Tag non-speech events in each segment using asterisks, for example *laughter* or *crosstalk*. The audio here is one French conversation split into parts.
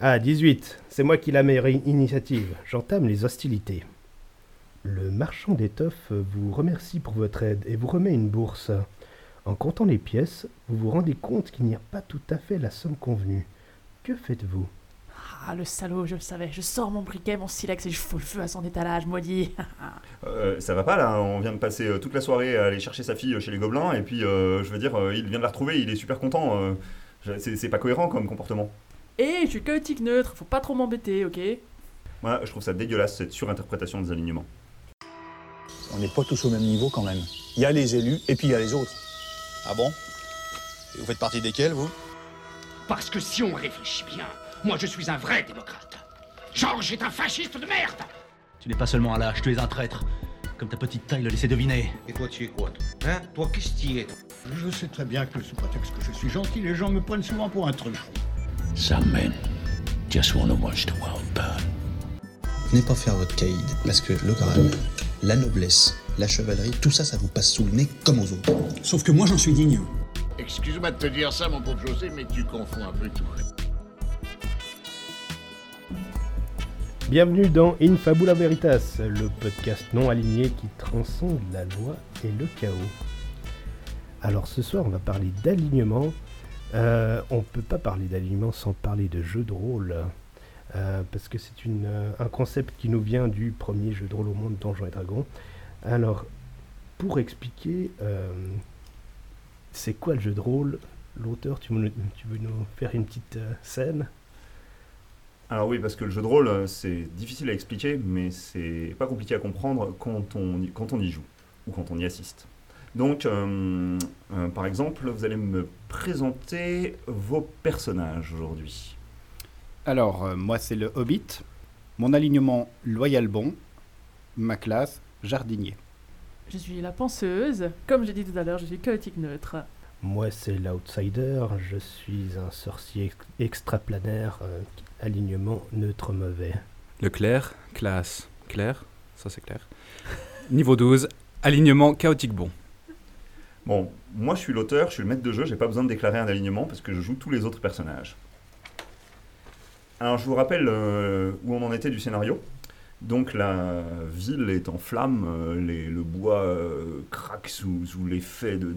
Ah, 18. C'est moi qui la meilleure initiative. J'entame les hostilités. Le marchand d'étoffes vous remercie pour votre aide et vous remet une bourse. En comptant les pièces, vous vous rendez compte qu'il n'y a pas tout à fait la somme convenue. Que faites-vous? Ah, le salaud, je le savais. Je sors mon briquet, mon silex et je fous le feu à son étalage, maudit. *laughs* Euh, ça va pas là, on vient de passer euh, toute la soirée à aller chercher sa fille euh, chez les gobelins et puis euh, je veux dire, euh, il vient de la retrouver, il est super content. c'est pas cohérent comme comportement. Et je suis chaotique neutre, faut pas trop m'embêter, ok Moi, je trouve ça dégueulasse cette surinterprétation des alignements. On n'est pas tous au même niveau quand même. Il y a les élus et puis il y a les autres. Ah bon? Et vous faites partie desquels, vous? Parce que si on réfléchit bien, moi je suis un vrai démocrate. Georges est un fasciste de merde Tu n'es pas seulement un lâche, tu es un traître. Comme ta petite taille le laissait deviner. Et toi tu es quoi toi? Hein? Toi qu'est-ce que tu es toi? Je sais très bien que sous prétexte que je suis gentil, les gens me prennent souvent pour un truchon. Some men just want to watch the world burn. Venez pas faire votre caïd, parce que le grade, la noblesse, la chevalerie, tout ça, ça vous passe sous le nez comme aux autres. Sauf que moi, j'en suis digne. Excuse-moi de te dire ça, mon pauvre José, mais tu confonds un peu tout. Bienvenue dans In Fabula Veritas, le podcast non aligné qui transcende la loi et le chaos. Alors ce soir, on va parler d'alignement. Euh, on ne peut pas parler d'alignement sans parler de jeu de rôle, euh, parce que c'est euh, un concept qui nous vient du premier jeu de rôle au monde, Donjons et Dragons. Alors, pour expliquer, c'est quoi le jeu de rôle L'auteur, tu, tu veux nous faire une petite scène? Alors oui, parce que le jeu de rôle, c'est difficile à expliquer, mais c'est pas compliqué à comprendre quand on quand on y joue ou quand on y assiste. Donc, euh, euh, par exemple, vous allez me présenter vos personnages aujourd'hui. Alors, euh, moi, c'est le Hobbit. Mon alignement, loyal bon. Ma classe, jardinier. Je suis la penseuse. Comme j'ai dit tout à l'heure, je suis chaotique neutre. Moi, c'est l'outsider. Je suis un sorcier ex- extraplanaire, euh, alignement neutre mauvais. Le clair, classe, clair, ça c'est clair. Niveau 12, alignement chaotique bon. Bon, moi je suis l'auteur, je suis le maître de jeu, j'ai pas besoin de déclarer un alignement parce que je joue tous les autres personnages. Alors je vous rappelle euh, où on en était du scénario. Donc la ville est en flammes, euh, le bois euh, craque sous, l'effet de,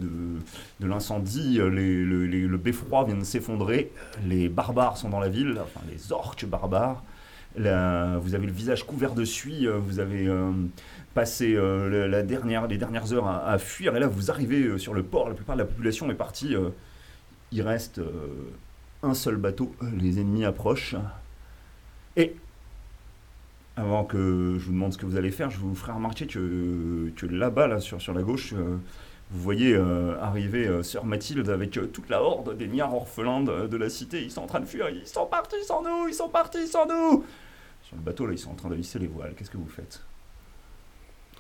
l'incendie, le, beffroi vient de s'effondrer, les barbares sont dans la ville, enfin les orques barbares. Vous avez le visage couvert de suie, vous avez passé euh, la, dernière, les dernières heures à, fuir, et là vous arrivez euh, sur le port, la plupart de la population est partie. euh, il reste un seul bateau, les ennemis approchent. Et avant que je vous demande ce que vous allez faire, je vous ferai remarquer que, que là-bas, là, sur, sur la gauche, vous voyez arriver Sœur Mathilde avec toute la horde des niards orphelins de, la cité. Ils sont en train de fuir, ils sont partis sans nous, ils sont partis sans nous. Sur le bateau, là, ils sont en train de lisser les voiles. Qu'est-ce que vous faites?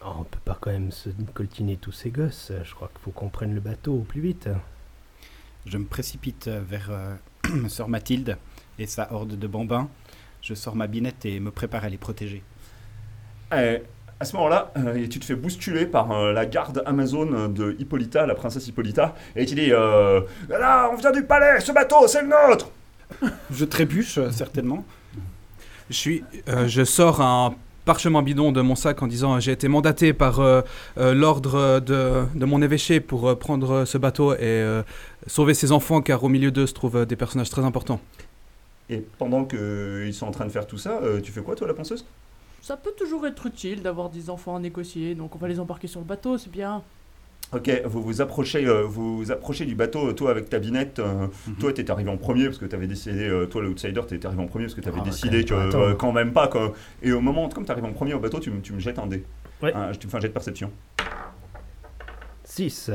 Oh, on peut pas quand même se coltiner tous ces gosses. Je crois qu'il faut qu'on prenne le bateau au plus vite. Je me précipite vers euh, *clears throat* Sœur Mathilde et sa horde de bambins. Je sors ma binette et me prépare à les protéger. Eh, à ce moment-là, euh, tu te fais bousculer par euh, la garde Amazon de Hippolyta, la princesse Hippolyta, et qui dit euh, Là, on vient du palais, ce bateau, c'est le nôtre Je trébuche, euh, certainement. *laughs* Je, suis, euh, je sors un parchemin bidon de mon sac en disant j'ai été mandaté par euh, euh, l'ordre de, de mon évêché pour euh, prendre ce bateau et euh, sauver ses enfants car au milieu d'eux se trouvent euh, des personnages très importants. Et pendant qu'ils sont en train de faire tout ça, euh, tu fais quoi, toi, la penseuse Ça peut toujours être utile d'avoir des enfants à négocier, donc on va les embarquer sur le bateau, c'est bien. Ok, vous vous approchez, euh, vous vous approchez du bateau, toi avec ta binette, euh, toi t'étais arrivé en premier parce que t'avais décidé, euh, toi l'outsider t'étais arrivé en premier parce que t'avais Ah, décidé quand même euh, quand même pas quoi. Et au moment, comme t'arrives en premier au bateau, tu, me- tu me jettes un dé. Ouais. Un- tu me fais un jet de perception. 6.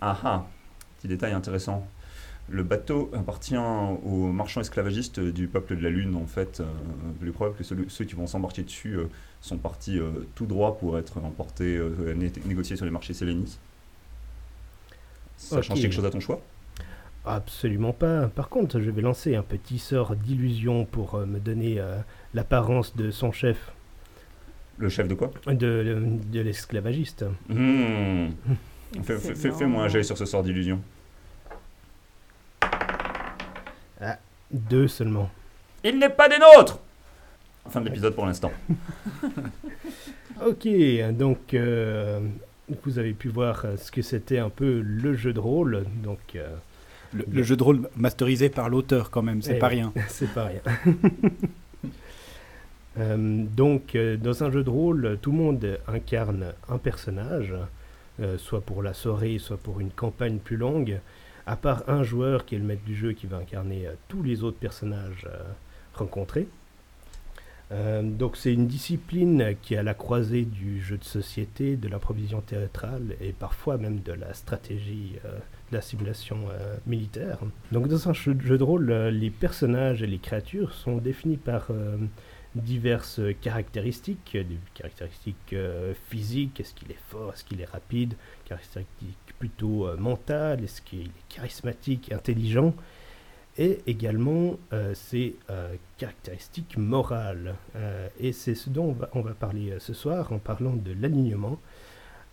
Ah ah, petit détail intéressant. Le bateau appartient aux marchands esclavagistes du peuple de la Lune, en fait. Euh, est probable que ceux, ceux qui vont s'embarquer dessus euh, sont partis euh, tout droit pour être emportés, euh, né- négociés sur les marchés sélénis. Ça change quelque chose à ton choix? Absolument pas. Par contre, je vais lancer un petit sort d'illusion pour euh, me donner euh, l'apparence de son chef, Le chef de quoi? De, de l'esclavagiste. Fais- Fais-moi un jet sur ce sort d'illusion. Deux seulement. Il n'est pas des nôtres Fin de l'épisode pour l'instant. *laughs* Ok, donc euh, vous avez pu voir euh, ce que c'était un peu le jeu de rôle. Donc, euh, Le, le jeu de rôle masterisé par l'auteur quand même, c'est Eh pas rien. *laughs* C'est pas rien. *laughs* Euh, donc, euh, dans un jeu de rôle, tout le monde incarne un personnage, euh, soit pour la soirée, soit pour une campagne plus longue, à part un joueur qui est le maître du jeu qui va incarner euh, tous les autres personnages euh, rencontrés. Euh, donc c'est une discipline qui est à la croisée du jeu de société, de la provision théâtrale et parfois même de la stratégie, euh, de la simulation euh, militaire. Donc dans un jeu, de rôle, les personnages et les créatures sont définis par diverses caractéristiques, des caractéristiques physiques, est-ce qu'il est fort, est-ce qu'il est rapide, caractéristiques plutôt mentales, est-ce qu'il est charismatique, intelligent, et également euh, ses euh, caractéristiques morales. Euh, et c'est ce dont on va, on va parler ce soir en parlant de l'alignement.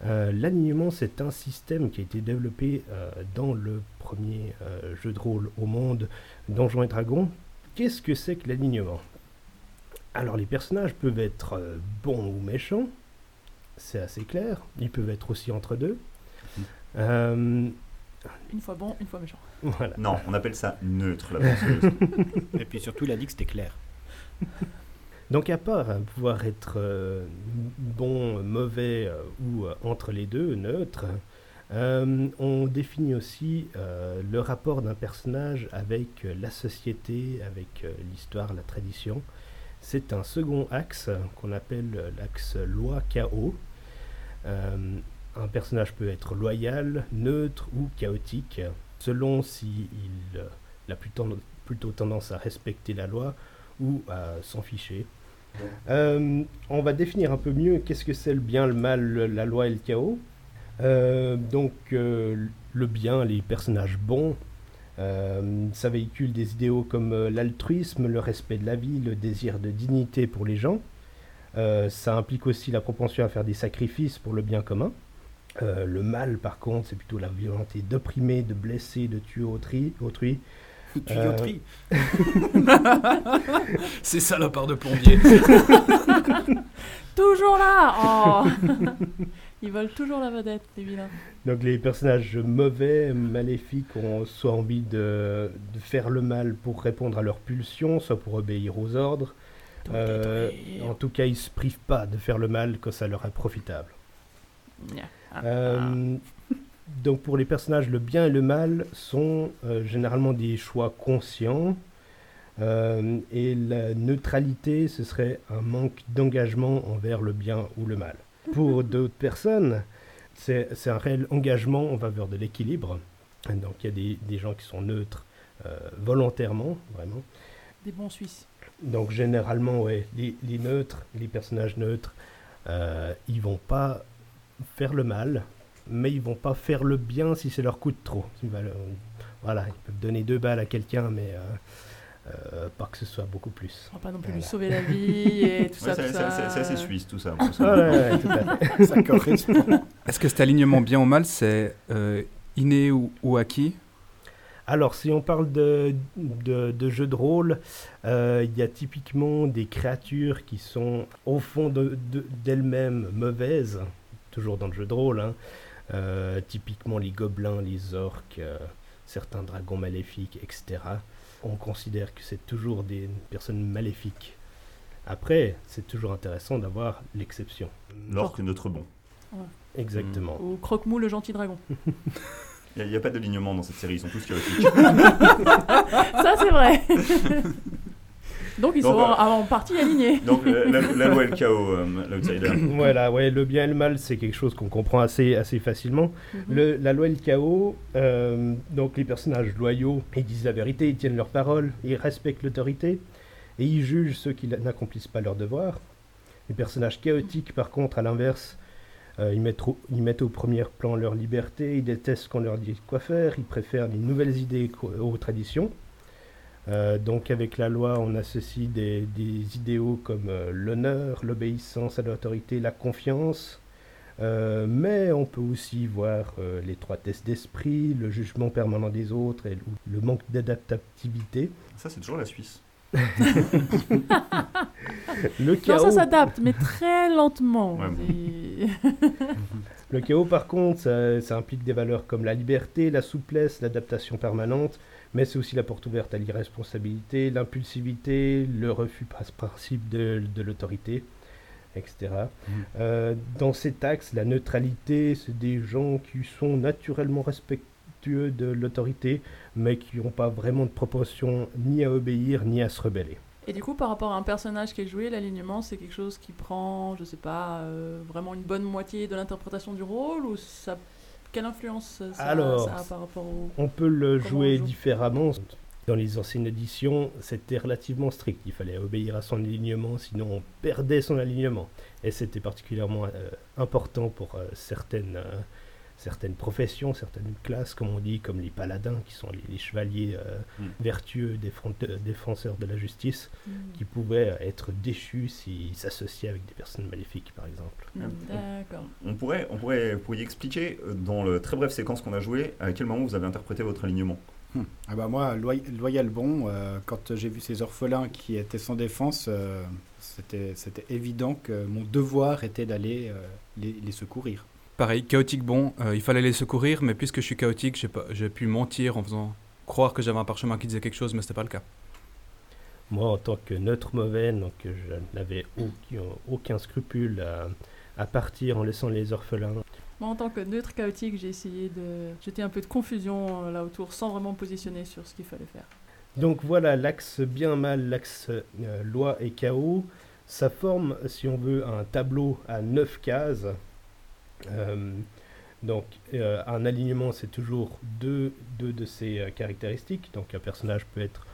Euh, l'alignement, c'est un système qui a été développé euh, dans le premier euh, jeu de rôle au monde, Donjons et Dragons. Qu'est-ce que c'est que l'alignement? Alors, les personnages peuvent être bons ou méchants, c'est assez clair. Ils peuvent être aussi entre deux. Euh, Une fois bon, une fois méchant. voilà. Non, on appelle ça neutre, la *laughs* penseuse. Et puis surtout, il a dit que c'était clair. Donc à part hein, pouvoir être euh, bon, mauvais euh, ou euh, entre les deux, neutre, euh, on définit aussi euh, le rapport d'un personnage avec euh, la société, avec euh, l'histoire, la tradition. C'est un second axe qu'on appelle l'axe loi-chaos. Un personnage peut être loyal, neutre ou chaotique, selon s'il si a plutôt, tendance à respecter la loi ou à s'en ficher. Euh, on va définir un peu mieux qu'est-ce que c'est le bien, le mal, la loi et le chaos. Euh, donc euh, le bien, les personnages bons, ça véhicule des idéaux comme l'altruisme, le respect de la vie, le désir de dignité pour les gens. Ça implique aussi la propension à faire des sacrifices pour le bien commun. Euh, le mal, par contre, c'est plutôt la volonté d'opprimer, de blesser, de tuer autrui. autrui. Tuyauterie. *laughs* Ces salopards de plombiers. *laughs* Toujours là Oh *laughs* Ils veulent toujours la vedette, les vilains. Donc les personnages mauvais, maléfiques ont soit envie de, de faire le mal pour répondre à leurs pulsions, soit pour obéir aux ordres. Euh, en tout cas, ils se privent pas de faire le mal quand ça leur est profitable. Euh, donc pour les personnages, le bien et le mal sont euh, généralement des choix conscients. Euh, et la neutralité, ce serait un manque d'engagement envers le bien ou le mal. Pour d'autres personnes, c'est c'est un réel engagement en faveur de l'équilibre. Donc il y a des, des gens qui sont neutres euh, volontairement, vraiment. Des bons Suisses. Donc généralement, ouais, les, les neutres, les personnages neutres, euh, ils vont pas faire le mal, mais ils vont pas faire le bien si ça leur coûte trop. Euh, voilà, ils peuvent donner deux balles à quelqu'un, mais euh, euh, pas que ce soit beaucoup plus. On va pas non plus Voilà. lui sauver la vie et *laughs* tout Ouais, ça, c'est- tout c'est ça. assez- c'est assez suisse tout ça. Ah *laughs* ouais, ouais, tout à fait. Ça correspond. Est-ce que cet alignement bien ou mal, c'est euh, inné ou, ou acquis? Alors, si on parle de, de, de jeux de rôle, euh, il y a typiquement des créatures qui sont au fond de- de- d'elles-mêmes mauvaises, toujours dans le jeu de rôle. hein. Euh, typiquement les gobelins, les orques, euh, certains dragons maléfiques, etc. On considère que c'est toujours des personnes maléfiques. Après, c'est toujours intéressant d'avoir l'exception. L'orque neutre bon. Exactement. Ou Croque-Mou, le gentil dragon. Il n'y a, pas d'alignement dans cette série, ils sont tous chaotiques. *laughs* ça, c'est vrai. *laughs* Donc, ils Donc, sont euh, en, partie alignés. *laughs* Donc la, la loi et le chaos, euh, l'outsider. *coughs* voilà, ouais, le bien et le mal, c'est quelque chose qu'on comprend assez, assez facilement. Mhm. Le- la loi et le chaos, euh, donc les personnages loyaux, ils disent la vérité, ils tiennent leur parole, ils respectent l'autorité, et ils jugent ceux qui n'accomplissent pas leur devoir. Les personnages chaotiques, par contre, à l'inverse, euh, ils, mettent au, ils mettent au premier plan leur liberté, ils détestent qu'on leur dise quoi faire, ils préfèrent les nouvelles idées aux traditions. Euh, donc avec la loi, on associe des, des idéaux comme euh, l'honneur, l'obéissance à l'autorité, la confiance. Euh, mais on peut aussi voir euh, l'étroitesse d'esprit, le jugement permanent des autres et le, manque d'adaptativité. Ça, c'est toujours la Suisse. *laughs* Le Non, chaos. ça s'adapte, mais très lentement. Ouais, bon. Et- Le chaos, par contre, ça, ça implique des valeurs comme la liberté, la souplesse, l'adaptation permanente, mais c'est aussi la porte ouverte à l'irresponsabilité, l'impulsivité, le refus par principe de, de l'autorité, etc. Euh, dans cet axe, la neutralité, c'est des gens qui sont naturellement respectueux de l'autorité, mais qui n'ont pas vraiment de proportion ni à obéir ni à se rebeller. Et du coup, par rapport à un personnage qui est joué, l'alignement, c'est quelque chose qui prend, je sais pas, euh, vraiment une bonne moitié de l'interprétation du rôle ou ça, quelle influence ça, Alors, ça a par rapport au... On peut le Comment jouer différemment. Dans les anciennes éditions, c'était relativement strict. Il fallait obéir à son alignement, sinon on perdait son alignement. Et c'était particulièrement euh, important pour euh, certaines, euh, certaines professions, certaines classes, comme on dit, comme les paladins, qui sont les, les chevaliers euh, Mm. vertueux, euh, défenseurs de la justice, Mm. qui pouvaient être déchus s'ils s'associaient avec des personnes maléfiques, par exemple. Mm, D'accord. On pourrait, on pourrait, vous pourriez expliquer euh, dans le très brève séquence qu'on a joué à quel moment vous avez interprété votre alignement? Hmm. Ah bah moi, loy- loyal bon, euh, quand j'ai vu ces orphelins qui étaient sans défense, euh, c'était c'était évident que mon devoir était d'aller euh, les, les secourir. Pareil, chaotique bon, euh, il fallait les secourir, mais puisque je suis chaotique, j'ai pas- j'ai pu mentir en faisant croire que j'avais un parchemin qui disait quelque chose, mais c'était pas le cas. Moi, en tant que neutre mauvais, donc je n'avais aucun, aucun scrupule à, à partir en laissant les orphelins. Moi, en tant que neutre chaotique, j'ai essayé de jeter un peu de confusion euh, là autour sans vraiment me positionner sur ce qu'il fallait faire. Donc voilà, l'axe bien mal, l'axe euh, loi et chaos, ça forme, si on veut, un tableau à 9 cases. Euh, donc euh, un alignement, c'est toujours deux, deux de ces euh, caractéristiques. Donc un personnage peut être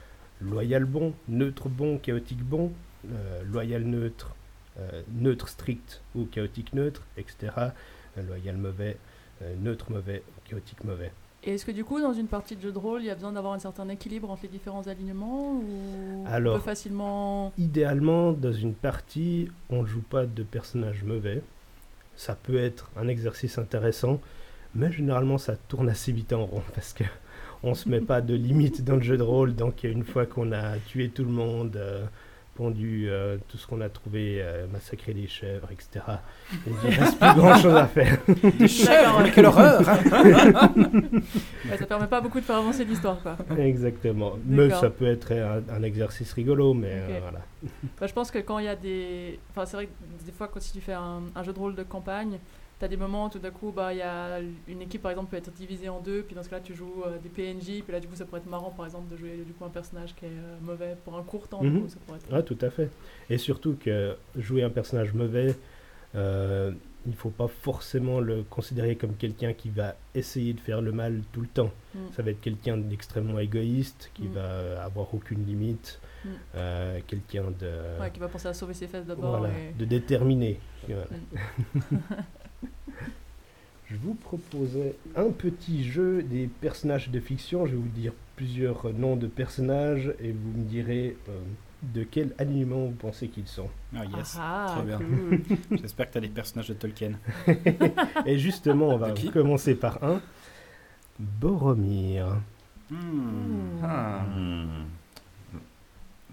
loyal bon, neutre bon, chaotique bon, euh, loyal neutre, euh, neutre strict ou chaotique neutre, etc. Euh, loyal mauvais, euh, neutre mauvais, chaotique mauvais. Et est-ce que du coup, dans une partie de jeu de rôle, il y a besoin d'avoir un certain équilibre entre les différents alignements ou on Alors- peut facilement... Idéalement, dans une partie, on ne joue pas de personnage mauvais. Ça peut être un exercice intéressant, mais généralement ça tourne assez vite en rond parce que on se met pas de limite dans le jeu de rôle. Donc une fois qu'on a tué tout le monde, euh, pondu euh, tout ce qu'on a trouvé, euh, massacré des chèvres, etc. Il ne reste plus grand chose à faire. *laughs* Des chèvres, quelle horreur *laughs* Ouais, ça permet pas beaucoup de faire avancer l'histoire, quoi. Exactement. Mais ça peut être un, un exercice rigolo, mais euh, voilà. Bah, je pense que quand il y a des... Enfin, c'est vrai que des fois, quand si tu fais un, un jeu de rôle de campagne, tu as des moments où tout d'un coup, bah, y a une équipe, par exemple, peut être divisée en deux, puis dans ce cas-là, tu joues euh, des PNJ, puis là, du coup, ça pourrait être marrant, par exemple, de jouer du coup un personnage qui est euh, mauvais pour un court temps, du coup, ça pourrait être... Ah, tout à fait. Et surtout que jouer un personnage mauvais, euh, il ne faut pas forcément le considérer comme quelqu'un qui va essayer de faire le mal tout le temps. Mm. Ça va être quelqu'un d'extrêmement égoïste, qui Mm. va avoir aucune limite, Mm. euh, quelqu'un de... Ouais, qui va penser à sauver ses fesses d'abord. Voilà, et- de déterminé. Voilà. Mm. *laughs* Je vous proposais un petit jeu des personnages de fiction. Je vais vous dire plusieurs noms de personnages et vous me direz euh, de quel alignement vous pensez qu'ils sont. Ah yes, Ah, très bien. cool. *laughs* J'espère que tu as des personnages de Tolkien. *laughs* et justement, on va commencer par un. Boromir. Hmm. Ah.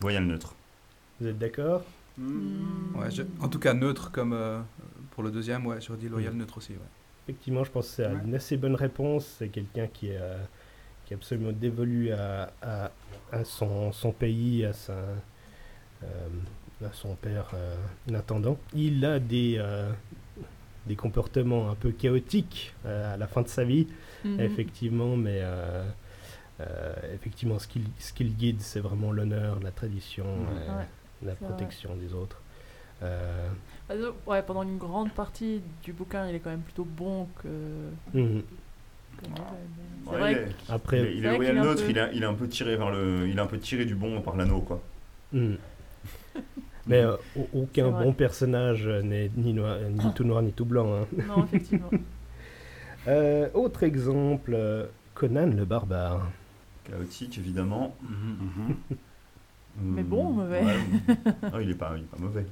Voyelle neutre. Vous êtes d'accord? Hmm. Ouais, En tout cas, neutre comme euh, pour le deuxième, ouais, j'aurais dit loyal neutre aussi. Ouais. Effectivement, je pense que c'est Ouais. une assez bonne réponse. C'est quelqu'un qui est, euh, qui est absolument dévolu à, à, à son, son pays, à, sa, euh, à son père, euh, l'intendant. Il a des, euh, des comportements un peu chaotiques euh, à la fin de sa vie, Mhm. effectivement, mais effectivement, ce qu'il ce qu'il guide, c'est vraiment l'honneur, la tradition, euh, Ouais, la vrai. protection des autres. Euh, Ouais, pendant une grande partie du bouquin, il est quand même plutôt bon que... mhm. Ouais, vrai il est- Après- il est, il neutre, peu- il, a- il est un peu tiré vers le, il est un peu tiré du bon par l'anneau, quoi. Hmm. *laughs* Mais euh, au- aucun bon personnage euh, n'est ni, noir- ni tout noir ni tout blanc. hein. Non, effectivement. *laughs* Euh, autre exemple, euh, Conan le barbare. Chaotique, évidemment. Mais bon, mauvais. Ouais. *laughs* Il est pas, il est pas mauvais.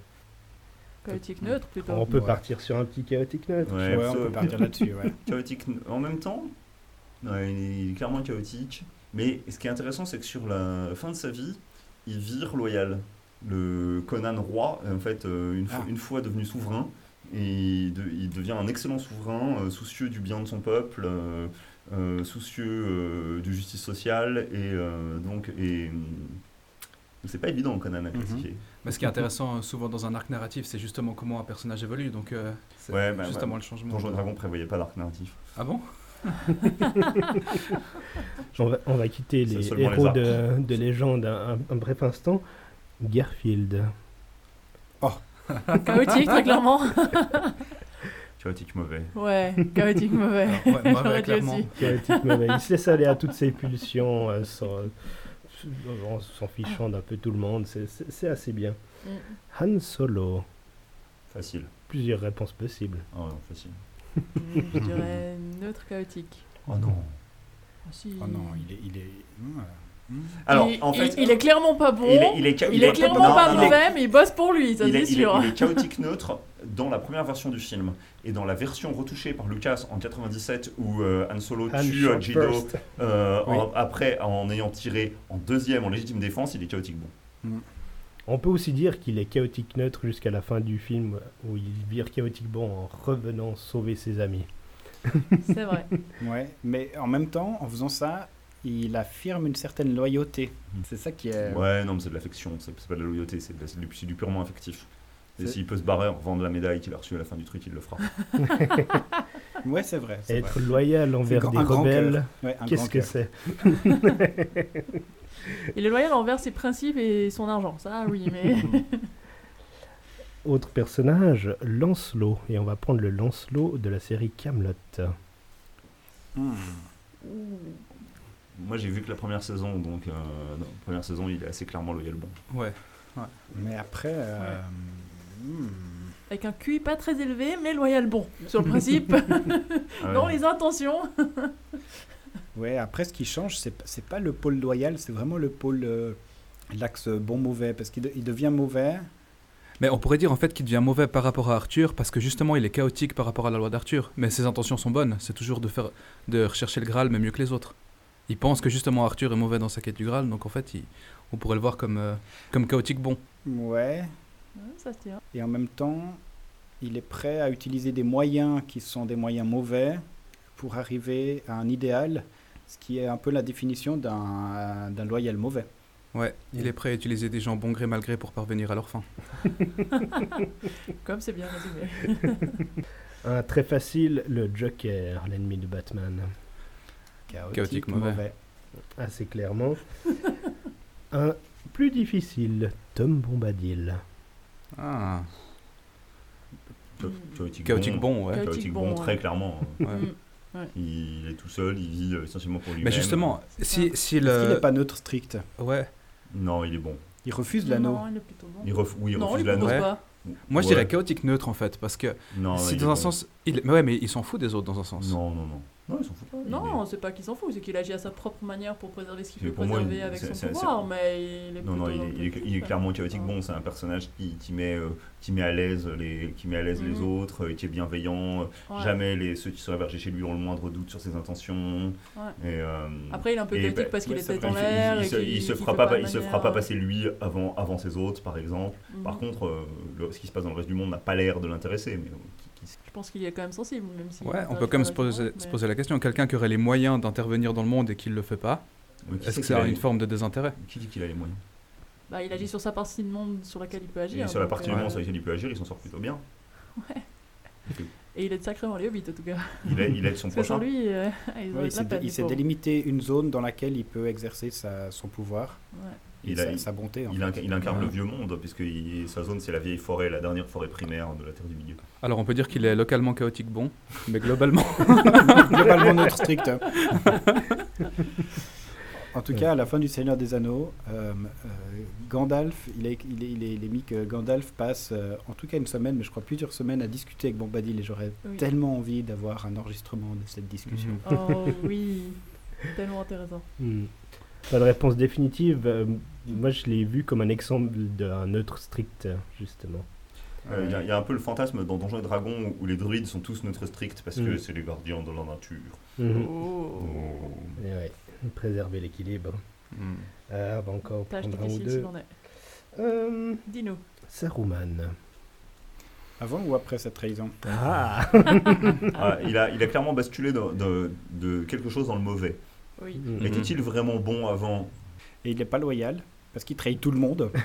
Chaotique neutre, plutôt. On peut Ouais. partir sur un petit chaotique neutre. Ouais, Ouais, on peut partir là-dessus. Ouais. *laughs* chaotique en même temps. Ouais, il, est, il est clairement chaotique. Mais ce qui est intéressant, c'est que sur la fin de sa vie, il vire loyal. Le Conan roi, en fait, euh, une, fois, Ah. une fois devenu souverain, et il, de- il devient un excellent souverain, euh, soucieux du bien de son peuple, euh, euh, soucieux euh, de justice sociale, et euh, donc, et hum, c'est pas évident Conan à classifier. Mais ce qui est intéressant euh, souvent dans un arc narratif, c'est justement comment un personnage évolue. Donc, euh, c'est Ouais, bah, justement le changement. Donjons et Dragons prévoyait pas d'arc narratif. Ah bon? *laughs* On va, on va quitter les héros de, de légende un, bref instant. Garfield. Chaotique, très clairement. *laughs* Chaotique mauvais. Ouais, chaotique *laughs* mauvais. Alors, ouais, mauvais, J'aurais dit clairement. aussi. Chaotique mauvais. Il se laisse aller à toutes ses pulsions euh, sans- en s'en fichant d'un peu tout le monde. C'est- assez bien. Mm. Han Solo. Facile. Plusieurs réponses possibles. Oh non, facile. Mm, Je dirais neutre chaotique. Oh non. Ah, si. Oh non, il est. Il est... Alors, il, en il- fait, il est clairement pas bon. il est- il est cha- il il est est- clairement non, pas mauvais, mais il bosse pour lui, ça c'est il est- sûr. il est *laughs* chaotique neutre dans la première version du film et dans la version retouchée par Lucas en 97 où euh, Han Solo Han tue euh, Jido first. euh, Oui. en- après en ayant tiré en deuxième en légitime défense, il est chaotique bon. On peut aussi dire qu'il est chaotique neutre jusqu'à la fin du film où il vire chaotique bon en revenant sauver ses amis. C'est vrai. Ouais, mais en même temps, en faisant ça, il affirme une certaine loyauté. C'est ça qui est. Ouais, non, mais c'est de l'affection, c'est pas de la loyauté, c'est du, purement affectif. Et s'il peut se barrer en revendre la médaille qu'il a reçue à la fin du truc, il le fera. *laughs* Ouais, c'est vrai. Être vrai. loyal envers grand- des rebelles. Ouais, qu'est-ce que c'est? *laughs* Il est loyal envers ses principes et son argent, ça oui, mais. *laughs* Autre personnage, Lancelot. Et on va prendre le Lancelot de la série Camelot. Hmm. Moi j'ai vu que la première saison, donc euh, non, première saison il est assez clairement loyal bon. Ouais. Mais après. euh, hmm. Avec un QI pas très élevé, mais loyal bon, sur le *laughs* principe. Ah Dans ouais. les intentions. *laughs* Ouais, après, ce qui change, c'est pas le pôle loyal, c'est vraiment le pôle. euh, L'axe bon-mauvais, parce qu'il de- il devient mauvais. Mais on pourrait dire en fait qu'il devient mauvais par rapport à Arthur parce que justement il est chaotique par rapport à la loi d'Arthur. Mais ses intentions sont bonnes, c'est toujours de faire de rechercher le Graal mais mieux que les autres. Il pense que justement Arthur est mauvais dans sa quête du Graal, donc en fait il- on pourrait le voir comme, euh, comme chaotique bon. Ouais. Ça se tient. Et en même temps, il est prêt à utiliser des moyens qui sont des moyens mauvais pour arriver à un idéal, ce qui est un peu la définition d'un d'un loyal mauvais. Ouais, il est prêt à utiliser des gens bon gré mal gré pour parvenir à leur fin. *laughs* Comme c'est bien résumé. Un *laughs* très facile, le Joker, l'ennemi de Batman. Chaotique mauvais. Assez clairement. *laughs* Un plus difficile, Tom Bombadil. Ah, Cha- Chaotique, Chaotique bon, ouais. Chaotique, Chaotique bon, bon, très clairement. ouais. Mm. Ouais. Il est tout seul, il vit euh, essentiellement pour lui-même. Mais justement, si, Est-ce qu'il n'est pas neutre strict? Ouais, Non, il est bon. Il refuse l'anneau. Non, il est plutôt bon. Il ref- Oui, il non, refuse l'anneau. moi je dirais chaotique neutre en fait, parce que Non, si il dans un bon. sens... Il... mais Ouais, mais il s'en fout des autres dans un sens. Non, non, non. Non, il s'en fout pas. il Non, est- c'est pas qu'il s'en fout, c'est qu'il agit à sa propre manière pour préserver ce qu'il peut moi, préserver avec son pouvoir, mais il est Non, non, il est, dans il est- le il est truc, clairement chaotique bon. C'est un personnage qui, qui met, euh, qui met à l'aise les, qui met à l'aise les Mhm. autres, euh, qui est bienveillant. euh, Ouais. Jamais les, ceux qui seraient vergés chez lui ont le moindre doute sur ses intentions. Ouais. Et, euh, Après, il est un peu chaotique bah, parce qu'il ouais, est en l'air. il il se fera pas, de il se manière- fera pas passer lui avant, avant ses autres, par exemple. Mhm. Par contre, euh, le- ce qui se passe dans le reste du monde n'a pas l'air de l'intéresser. Mais Je pense qu'il est quand même sensible, même si. Ouais, on peut quand même se poser, se la question. Quelqu'un qui aurait les moyens d'intervenir dans le monde et qui ne le fait pas, oui, est-ce que les- une forme de désintérêt? Qui dit qu'il a les moyens? Bah, il agit sur sa partie de monde sur laquelle il peut agir. Et sur la partie euh, du monde sur laquelle il peut agir, il s'en sort plutôt bien. *laughs* Et il est sacrément les hobbits, en tout cas. Il aide, il aide son *laughs* prochain. lui, euh, *laughs* Ouais, il s'est délimité une zone dans laquelle il peut exercer sa- son pouvoir Ouais. Et Il a- sa, bonté. en Il, fait. inc- il incarne Ouais. le vieux monde, puisque il- sa zone, c'est la vieille forêt, la dernière forêt primaire de la Terre du Milieu. Alors on peut dire qu'il est localement chaotique bon, mais globalement... *laughs* Globalement neutre strict. En tout cas, à la fin du Seigneur des Anneaux, euh, euh, Gandalf, il est, il, est, il, est, il est mis que Gandalf passe euh, en tout cas une semaine, mais je crois plusieurs semaines à discuter avec Bombadil et j'aurais Oui. tellement envie d'avoir un enregistrement de cette discussion. Oh oui, tellement intéressant. Hmm. Pas de réponse définitive. euh, moi, je l'ai vu comme un exemple d'un neutre strict, justement. Euh, Il y, a- il y a un peu le fantasme dans Donjons et Dragons où les druides sont tous neutres stricts parce que Mm. c'est les gardiens de la nature. Mhm. Oh. Oh. Et ouais, préserver l'équilibre. On va encore prendre un ou deux. Euh, Dis-nous. Saruman. Avant ou après cette trahison Ah Ah, il, a, il a clairement basculé de, de- de quelque chose dans le mauvais. Oui. Mhm. Était-il vraiment bon avant? Et il n'est pas loyal parce qu'il trahit tout le monde. *laughs*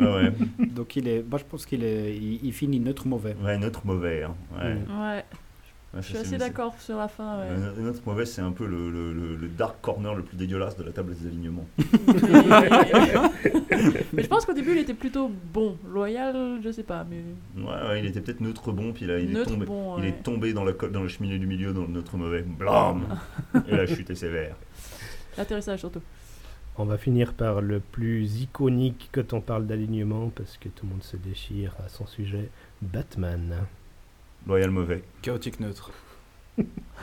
Ah ouais. Donc il est, moi je pense qu'il est, il, il finit neutre mauvais. Ouais, neutre mauvais. hein. Ouais. Mm. Ouais. Ouais, Je suis assez d'accord sur la fin. ouais. Euh, Neutre mauvais, c'est un peu le, le- le- le dark corner le plus dégueulasse de la table des alignements. *laughs* mais je pense qu'au début, il était plutôt bon. Loyal, je sais pas, mais. Ouais, ouais, il était peut-être neutre bon, puis là, il, Neutre est, tombé, bon, il ouais. est tombé dans, la, dans le cheminée du milieu, dans le neutre mauvais. Blam *laughs* Et la chute est sévère. L'atterrissage surtout. On va finir par le plus iconique quand on parle d'alignement, parce que tout le monde se déchire à son sujet. Batman. Loyal mauvais. Chaotique neutre.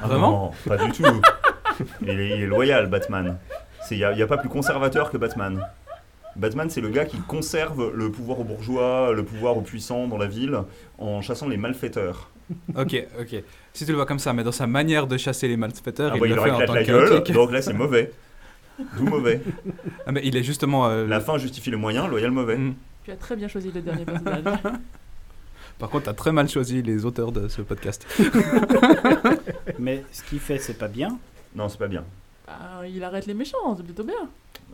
Ah Vraiment non, Pas du tout. il, est, il est loyal, Batman. Il n'y a pas plus conservateur que Batman. Batman, c'est le gars qui conserve le pouvoir aux bourgeois, le pouvoir aux puissants dans la ville, en chassant les malfaiteurs. Ok, ok. Si tu le vois comme ça, mais dans sa manière de chasser les malfaiteurs, Ah il bah, il le leur fait en tant la que gueule, chaotique. donc là c'est mauvais. D'où mauvais. *laughs* Ah, mais il est justement. euh, La fin justifie le moyen, loyal mauvais. Mm. Tu as très bien choisi le dernier *laughs* personnage. Par contre, t'as très mal choisi les auteurs de ce podcast. *laughs* Mais ce qu'il fait, c'est pas bien. Non, c'est pas bien. Bah, il arrête les méchants, c'est plutôt bien.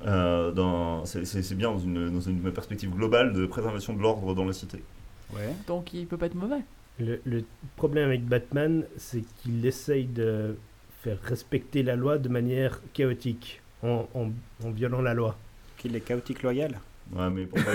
Euh, dans- c'est c'est- c'est bien dans une, dans une perspective globale de préservation de l'ordre dans la cité. Ouais. Donc il peut pas être mauvais. Le, le problème avec Batman, c'est qu'il essaye de faire respecter la loi de manière chaotique, en, en- en violant la loi. Qu'il est chaotique loyal. Ouais, mais pour *laughs*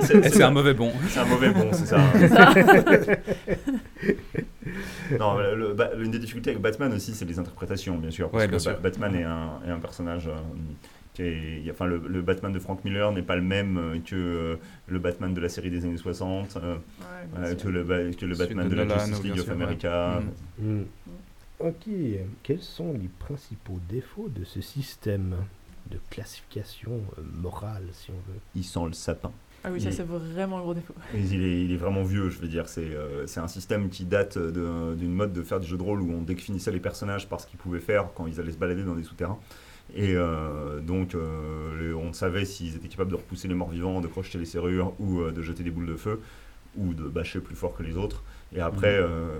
c'est- un mauvais bon. C'est un mauvais bon, c'est ça. Ça. *laughs* non, le- le- ba- l'une des difficultés avec Batman aussi, c'est les interprétations, bien sûr. Parce Ouais, que bien Ba- sûr. Batman est un, est un personnage. euh, qui est, enfin, le, le Batman de Frank Miller n'est pas le même euh, que euh, le Batman de la série des années 60, euh, Ouais, euh, que, le, que Batman de de, la Nolan, Justice League of ouais. America. Mm. Hmm. Ok, quels sont les principaux défauts de ce système de classification euh, morale, si on veut? Il sent le sapin. Ah oui, ça c'est vraiment le gros défaut. Il, est, il est vraiment vieux, je veux dire. C'est euh, un système qui date d'une mode de faire du jeu de rôle où on définissait les personnages par ce qu'ils pouvaient faire quand ils allaient se balader dans des souterrains. Et euh, donc, euh, les- on savait s'ils étaient capables de repousser les morts vivants, de crocheter les serrures ou euh, de jeter des boules de feu ou de bâcher plus fort que les autres. Et après, euh,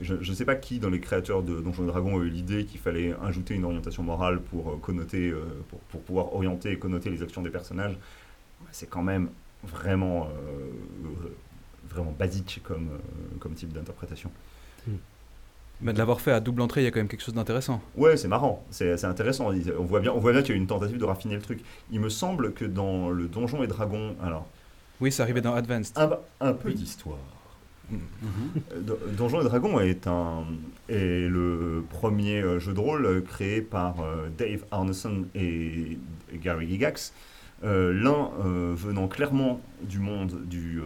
je ne sais pas qui dans les créateurs de Donjons et Dragons a eu l'idée qu'il fallait ajouter une orientation morale pour euh, connoter, euh, pour, pour pouvoir orienter et connoter les actions des personnages. C'est quand même vraiment, vraiment basique comme, comme type d'interprétation. Mais de l'avoir fait à double entrée, il y a quand même quelque chose d'intéressant. Ouais, c'est marrant, c'est intéressant. On voit bien, on voit bien qu'il y a eu une tentative de raffiner le truc. Il me semble que dans le Donjon et Dragon, alors Oui, c'est arrivé dans Advanced. un, un peu d'histoire. Euh, Don- Donjons et Dragons est, un, est le premier euh, jeu de rôle euh, créé par euh, Dave Arneson et Gary Gygax. Euh, L'un euh, venant clairement du monde du, euh,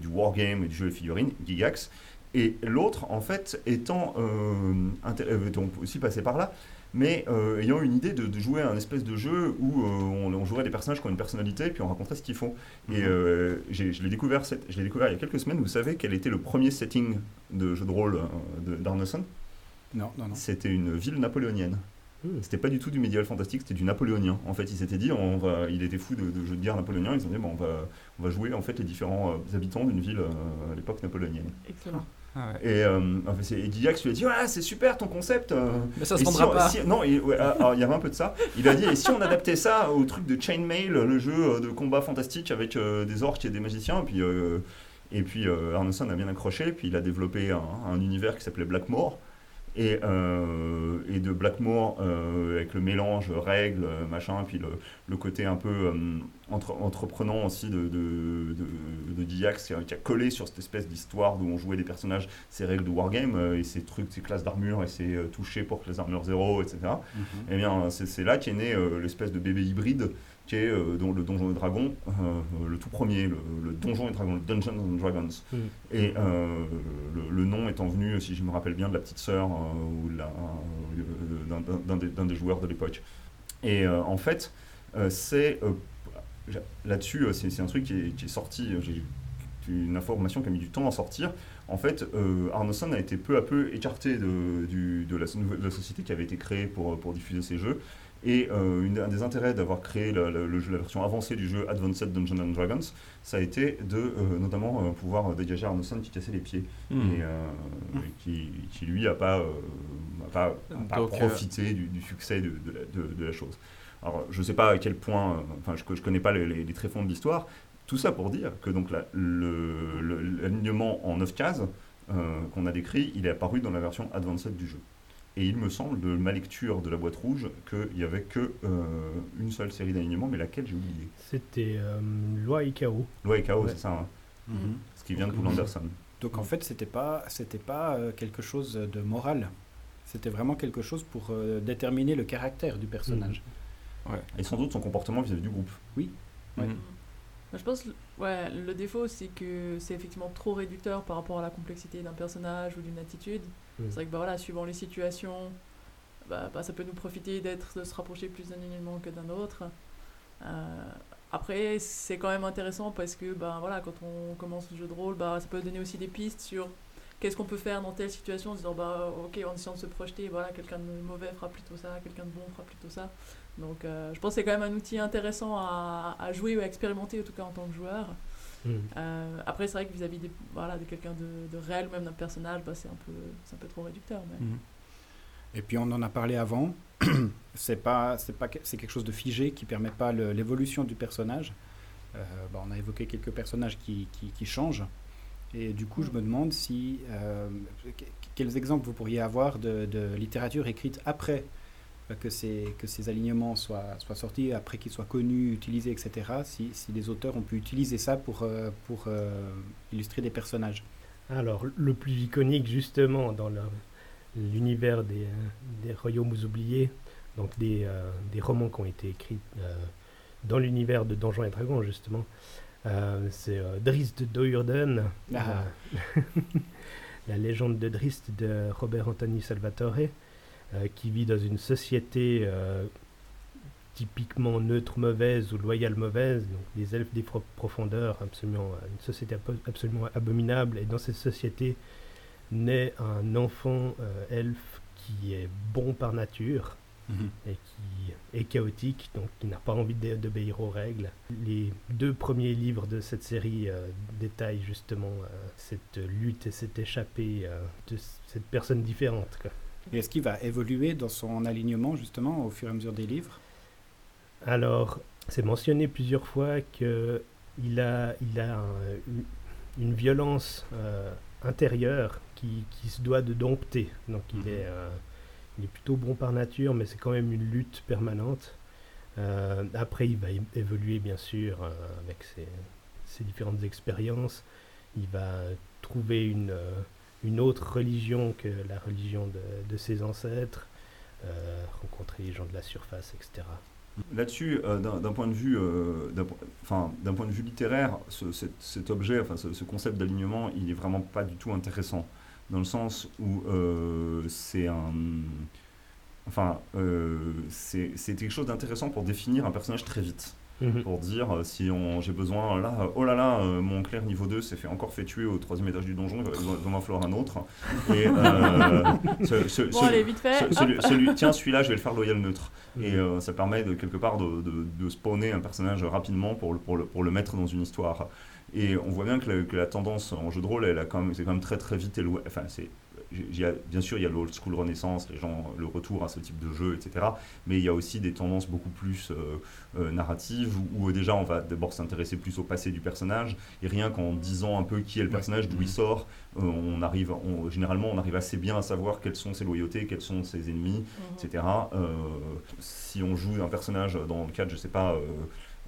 du wargame et du jeu de figurines, Gygax, et l'autre, en fait, étant euh, euh, donc aussi passé par là, mais euh, ayant une idée de, de jouer à un espèce de jeu où euh, on, on jouerait des personnages qui ont une personnalité, puis on raconterait ce qu'ils font. Et euh, j'ai- je l'ai découvert, cette- je l'ai découvert il y a quelques semaines. Vous savez quel était le premier setting de jeu de rôle euh, d'Arneson? Non, non, non. C'était une ville napoléonienne. Hmm. C'était pas du tout du médiéval fantastique, c'était du napoléonien. En fait, il s'était dit, on va, il était fou de, de jeux de guerre napoléoniens. Ils ont dit, bon, on va, on va jouer en fait les différents euh, habitants d'une ville euh, à l'époque napoléonienne. Excellent. Ah ouais. Et, euh, en fait, c'est- Guillax lui a dit, ouais, c'est super ton concept. euh, Mais ça se vendra si on- pas. si- non, ouais, alors, il y avait un peu de ça. Il a dit, et si on adaptait ça au truc de Chainmail, le jeu euh, de combat fantastique avec euh, des orques et des magiciens, et puis, et puis Arneson a bien accroché, puis il a développé un, un univers qui s'appelait Blackmore. Et, euh, et de Blackmore, euh, avec le mélange règles, machin, puis le, le côté un peu euh, entre- entreprenant aussi de, de, de, de Diax, qui a, qui a collé sur cette espèce d'histoire où on jouait des personnages, ces règles de wargame, euh, et ces trucs, ces classes d'armure, et ces euh, touchés pour les armures zéro, etc. Eh bien, c'est là qu'est né euh, l'espèce de bébé hybride qui est euh, dans le Donjon et Dragon, euh, le tout premier, le, le Donjon et Dragon, le Dungeons and Dragons. Mm. Et euh, le, le nom étant venu, si je me rappelle bien, de la petite sœur ou d'un- des, joueurs de l'époque. Et en fait, c'est là-dessus, c'est un truc qui est, qui est sorti. J'ai une information qui a mis du temps à sortir. En fait, euh, Arneson a été peu à peu écarté de, du- de la, de la société qui avait été créée pour, pour diffuser ces jeux. Et euh, une- un des intérêts d'avoir créé la, la- le jeu- la version avancée du jeu Advanced Dungeons and Dragons, ça a été de euh, notamment euh, pouvoir dégager Arneson qui cassait les pieds Hmm. et euh, qui, qui, lui a pas, euh, a pas, a pas Donc, euh, profité du, du succès de, de la, de- de la chose. Alors je sais pas à quel point, euh, enfin je, je connais pas les, les, les tréfonds de l'histoire. Tout ça pour dire que donc l'alignement en 9 cases euh, qu'on a décrit, il est apparu dans la version Advanced du jeu. Et il me semble, de ma lecture de la boîte rouge, qu'il n'y avait que euh, une seule série d'alignements, mais laquelle j'ai oublié. C'était euh, Loi et Chaos. Loi et Chaos, Ouais. c'est ça. hein. Mhm. Ce qui vient de Poul Anderson. Donc en fait, c'était pas, c'était pas euh, quelque chose de moral. C'était vraiment quelque chose pour euh, déterminer le caractère du personnage. Et sans doute son comportement vis-à-vis du groupe. Oui. Mhm. Ouais. Je pense, ouais, le défaut, c'est que c'est effectivement trop réducteur par rapport à la complexité d'un personnage ou d'une attitude. Mm. C'est vrai que, bah, voilà, suivant les situations, bah, bah, ça peut nous profiter d'être, de se rapprocher plus d'un élément que d'un autre. Euh, après, c'est quand même intéressant parce que, bah, voilà, quand on commence le jeu de rôle, bah, ça peut donner aussi des pistes sur qu'est-ce qu'on peut faire dans telle situation en disant, bah, ok, en essayant de se projeter, voilà, quelqu'un de mauvais fera plutôt ça, quelqu'un de bon fera plutôt ça. Donc, euh, je pense que c'est quand même un outil intéressant à, à jouer ou à expérimenter, en tout cas en tant que joueur. Mm. Euh, après, c'est vrai que vis-à-vis des- voilà, de quelqu'un de, de réel ou même d'un personnage, bah, c'est un, peu- un peu trop réducteur. Mais... Mhm. Et puis on en a parlé avant. *clears throat* c'est pas, pas, quelque chose de figé qui permet pas l'évolution du personnage. Euh, bah, on a évoqué quelques personnages qui, qui, qui changent. Et du coup, je me demande si euh, que- quels exemples vous pourriez avoir de, de littérature écrite après que ces, que ces alignements soient, soient sortis, après qu'ils soient connus, utilisés, etc. Si, si les auteurs ont pu utiliser ça pour, euh, pour euh, illustrer des personnages. Alors, le plus iconique, justement, dans l'univers des, des royaumes oubliés, donc des, euh, des romans qui ont été écrits euh, dans l'univers de Donjons et Dragons, justement, c'est Drist de Dourden, Ah. *laughs* la légende de Drist de Robert Anthony Salvatore, qui vit dans une société euh, typiquement neutre mauvaise ou loyale mauvaise, donc des elfes des pro- profondeurs, absolument, euh, une société absolument abominable. Et dans cette société naît un enfant euh, elfe qui est bon par nature Mhm. et qui est chaotique, donc qui n'a pas envie d'o- d'obéir aux règles. Les deux premiers livres de cette série euh, détaillent justement euh, cette lutte et cette échappée euh, de cette personne différente. quoi. Et est-ce qu'il va évoluer dans son alignement, justement, au fur et à mesure des livres? Alors, c'est mentionné plusieurs fois que il a, il a un- une, une violence euh, intérieure qui, qui se doit de dompter. Donc, il, est, euh, il est plutôt bon par nature, mais c'est quand même une lutte permanente. Euh, après, il va évoluer, bien sûr, avec ses, ses différentes expériences. Il va trouver une, une autre religion que la religion de, ses ancêtres, euh, rencontrer les gens de la surface, etc. Là-dessus, euh, d'un point de vue, euh, point de vue littéraire, ce- cet, objet, enfin, ce, ce concept d'alignement, il est vraiment pas du tout intéressant, dans le sens où c'est un, enfin, c'est quelque chose d'intéressant pour définir un personnage très vite. Mhm. Pour dire euh, si on- j'ai besoin, là, oh là là, euh, mon clerc niveau 2 s'est fait encore fait tuer au troisième étage du donjon, il va falloir un autre. Et euh, *laughs* ce- ce- Bon, ce- allez, vite fait, ce- celui- tiens, celui-là, je vais le faire loyal neutre. Et Mhm. euh, ça permet de quelque part de, de- de spawner un personnage rapidement pour le, pour, le, pour le mettre dans une histoire. Et on voit bien que la, que la tendance en jeu de rôle, elle a quand même, c'est quand même très très vite éloigné. Enfin, c'est, y a- bien sûr, il y a l'old school renaissance, les gens, le retour à ce type de jeu, etc. Mais il y a aussi des tendances beaucoup plus euh, euh, narratives où, où déjà on va d'abord s'intéresser plus au passé du personnage et rien qu'en disant un peu qui est le personnage, d'où il sort, euh, on arrive, on- généralement on arrive assez bien à savoir quelles sont ses loyautés, quels sont ses ennemis, etc. Euh, si on joue un personnage dans le cadre, je sais pas,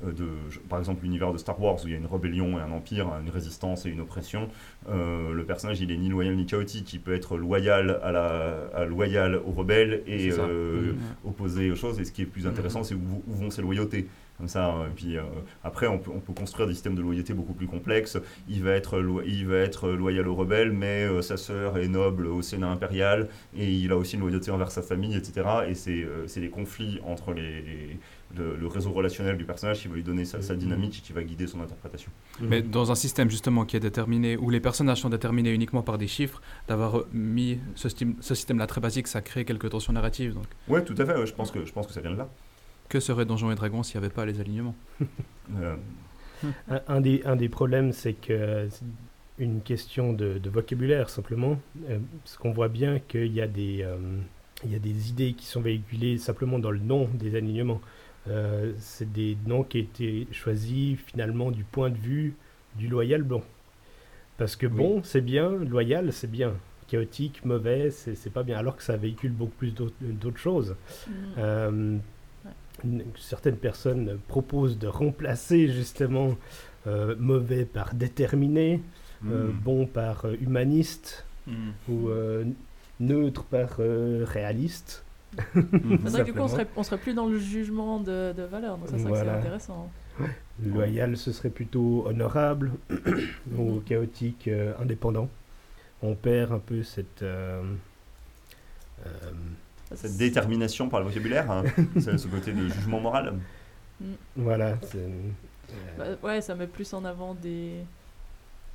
de, je- par exemple l'univers de Star Wars où il y a une rébellion et un empire, une résistance et une oppression, euh, le personnage il est ni loyal ni chaotique, il peut être loyal à la, à loyal aux rebelles et euh, Mhm. opposé aux choses. Et ce qui est plus intéressant, c'est où, où vont ses loyautés. Comme ça, euh, et puis euh, après, on peut, on peut construire des systèmes de loyauté beaucoup plus complexes. Il va être, lo- il va être loyal aux rebelles, mais euh, sa sœur est noble au Sénat impérial, et il a aussi une loyauté envers sa famille, etc. Et c'est euh, c'est les conflits entre les, le, le réseau relationnel du personnage qui va lui donner sa, sa dynamique et qui va guider son interprétation. Mais dans un système justement qui est déterminé, où les personnages sont déterminés uniquement par des chiffres, d'avoir mis ce, système-là très basique, ça crée quelques tensions narratives. Donc. Ouais, tout à fait, ouais, je, pense que, je pense que ça vient de là. Que serait Donjons et Dragons s'il n'y avait pas les alignements? *laughs* Euh, Un, un des, un des problèmes, c'est que une question de, de vocabulaire simplement. Euh, parce qu'on voit bien qu'il y, a des, euh, il y a des idées qui sont véhiculées simplement dans le nom des alignements. Euh, c'est des noms qui ont été choisis finalement du point de vue du loyal blanc. Parce que bon, c'est bien, loyal, c'est bien. Chaotique, mauvais, c'est c'est pas bien. Alors que ça véhicule beaucoup plus d'autres choses. Mhm. Euh, certaines personnes proposent de remplacer justement euh, mauvais par déterminé, euh, Mm. bon par humaniste Hmm. ou euh, neutre par euh, réaliste. C'est vrai que du coup, on serait, on serait plus dans le jugement de, de valeur. Donc ça, c'est vrai que Voilà. c'est intéressant. Loyal, ce serait plutôt honorable *clears throat* ou Mhm. chaotique, euh, indépendant. On perd un peu cette. euh, euh, cette détermination par le vocabulaire, hein, *laughs* ce côté de jugement moral. voilà. c'est- Bah, ouais, ça met plus en avant des,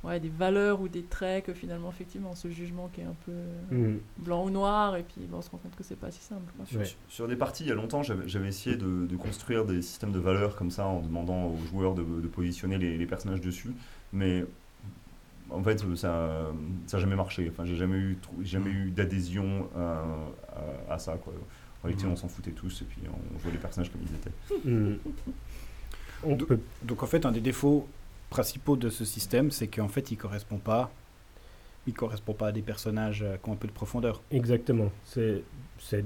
ouais, des valeurs ou des traits que finalement, effectivement, ce jugement qui est un peu Mhm. blanc ou noir, et puis bah, on se rend compte que c'est pas si simple. quoi. Sur, sur des parties, il y a longtemps, j'avais essayé de, de construire des systèmes de valeurs comme ça en demandant aux joueurs de, de positionner les, les personnages dessus. Mais en fait, ça n'a jamais marché. Enfin, j'ai jamais eu, jamais eu d'adhésion à, à- à ça. Quoi. En réalité, Mhm. on s'en foutait tous et puis on jouait les personnages comme ils étaient. *laughs* On Do- peut- Donc en fait, un des défauts principaux de ce système, c'est qu'en fait, il correspond pas, il correspond pas à des personnages euh, qui ont un peu de profondeur. Exactement. C'est c'est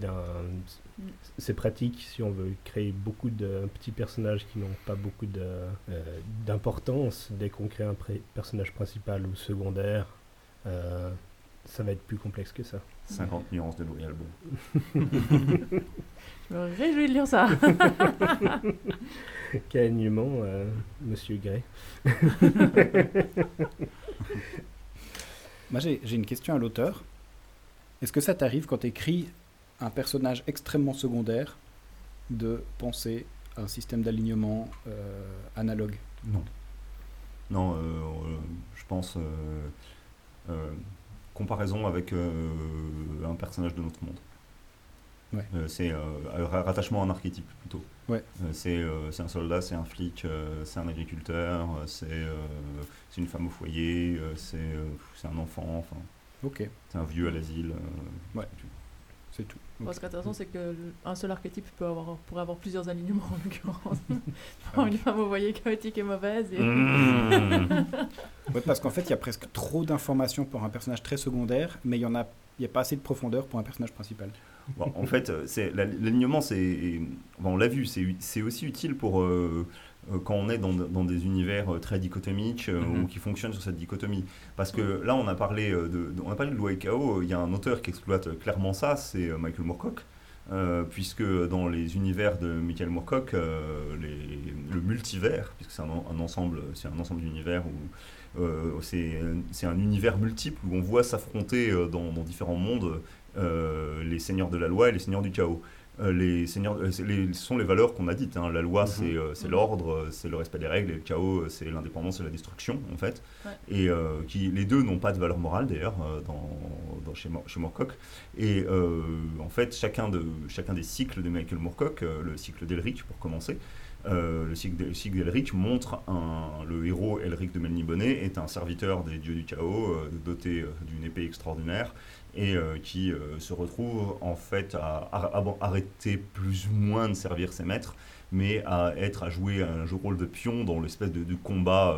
c'est pratique si on veut créer beaucoup de petits personnages qui n'ont pas beaucoup euh, d'importance. Dès qu'on crée un personnage principal ou secondaire, euh, ça va être plus complexe que ça. 50 nuances de Loyal Bon. *laughs* Je me réjouis de lire ça. *laughs* Quel alignement, euh, Monsieur Gray? *laughs* Moi, j'ai j'ai une question à l'auteur. Est-ce que ça t'arrive quand tu écris un personnage extrêmement secondaire de penser à un système d'alignement euh, analogue? Non. Non, euh, euh, je pense. Comparaison avec euh, un personnage de notre monde. Ouais. Euh, c'est euh, rattachement à un archétype plutôt. Ouais. Euh, c'est un soldat, c'est un flic, c'est un agriculteur, c'est une femme au foyer, c'est un enfant, enfin, Ok, c'est un vieux à l'asile. Ouais. c'est tout. C'est tout. Bon, Ok. ce qui est intéressant, c'est qu'un seul archétype peut avoir, pourrait avoir plusieurs alignements en l'occurrence. *laughs* Avoir une femme au foyer chaotique et mauvaise. Et... Mmh. *laughs* Ouais, parce qu'en fait, il y a presque trop d'informations pour un personnage très secondaire, mais il y en a, il y a pas assez de profondeur pour un personnage principal. Bon, en fait, euh, l'alignement, c'est, on l'a vu, c'est aussi utile pour euh, quand on est dans, dans des univers euh, très dichotomiques euh, Mhm. ou qui fonctionnent sur cette dichotomie. Parce que là, on a parlé euh, de, de- on a parlé de loi et chaos. Il y a un auteur qui exploite euh, clairement ça, c'est euh, Michael Moorcock. Euh, puisque dans les univers de Michael Moorcock, euh, les- le multivers, puisque c'est un, en- un ensemble, c'est un ensemble d'univers où euh, c'est un univers multiple où on voit s'affronter euh, dans, dans différents mondes euh, les seigneurs de la loi et les seigneurs du chaos. Euh, les seigneurs, euh, les- sont les valeurs qu'on a dites. hein. La loi, Mhm. c'est euh, c'est Mhm. l'ordre, c'est le respect des règles, et le chaos, c'est l'indépendance et la destruction, en fait. Ouais. Et euh, qui, les deux n'ont pas de valeur morale, d'ailleurs, dans, dans- chez, chez Moorcock. Et euh, en fait, chacun, de, chacun des cycles de Michael Moorcock, le cycle d'Elric, pour commencer, euh, le cycle, de- le cycle d'Elric montre un, le héros Elric de Melniboné est un serviteur des dieux du chaos, euh, doté euh, d'une épée extraordinaire, et euh, qui se retrouve en fait à, à- à arrêter plus ou moins de servir ses maîtres, mais à être à jouer un jeu rôle de pion dans l'espèce de, de combat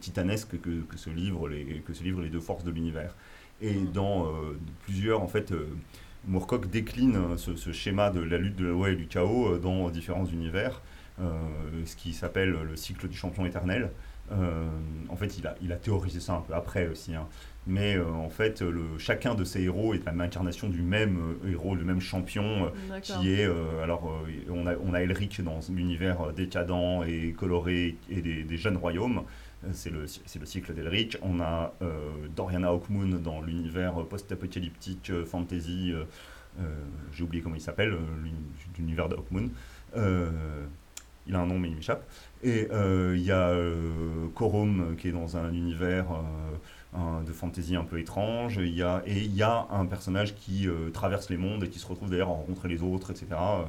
titanesque que, que se livrent les, que se livrent les deux forces de l'univers. Et dans euh, plusieurs, en fait, Moorcock décline euh, ce, ce schéma de la lutte de la loi et du chaos dans différents univers, ce qui s'appelle le cycle du champion éternel. Euh, en fait, il a, il a théorisé ça un peu après aussi. hein. Mais euh, en fait, le, chacun de ces héros est la incarnation du même euh, héros, le même champion, euh, qui est. euh, alors, euh, on, a, on a Elric dans l'univers euh, décadent et coloré et des, des jeunes royaumes. Euh, C'est le, le cycle d'Elric. On a euh, Doriana Hawkmoon dans l'univers euh, post-apocalyptique, euh, fantasy. euh, euh, J'ai oublié comment il s'appelle, euh, l'uni- l'univers de Hawkmoon. Euh, Il a un nom, mais il m'échappe. Et euh, il y a euh, Korum, qui est dans un univers euh, de fantasy un peu étrange. Y a, et il y a un personnage qui euh, traverse les mondes et qui se retrouve d'ailleurs à rencontrer les autres, etc. euh,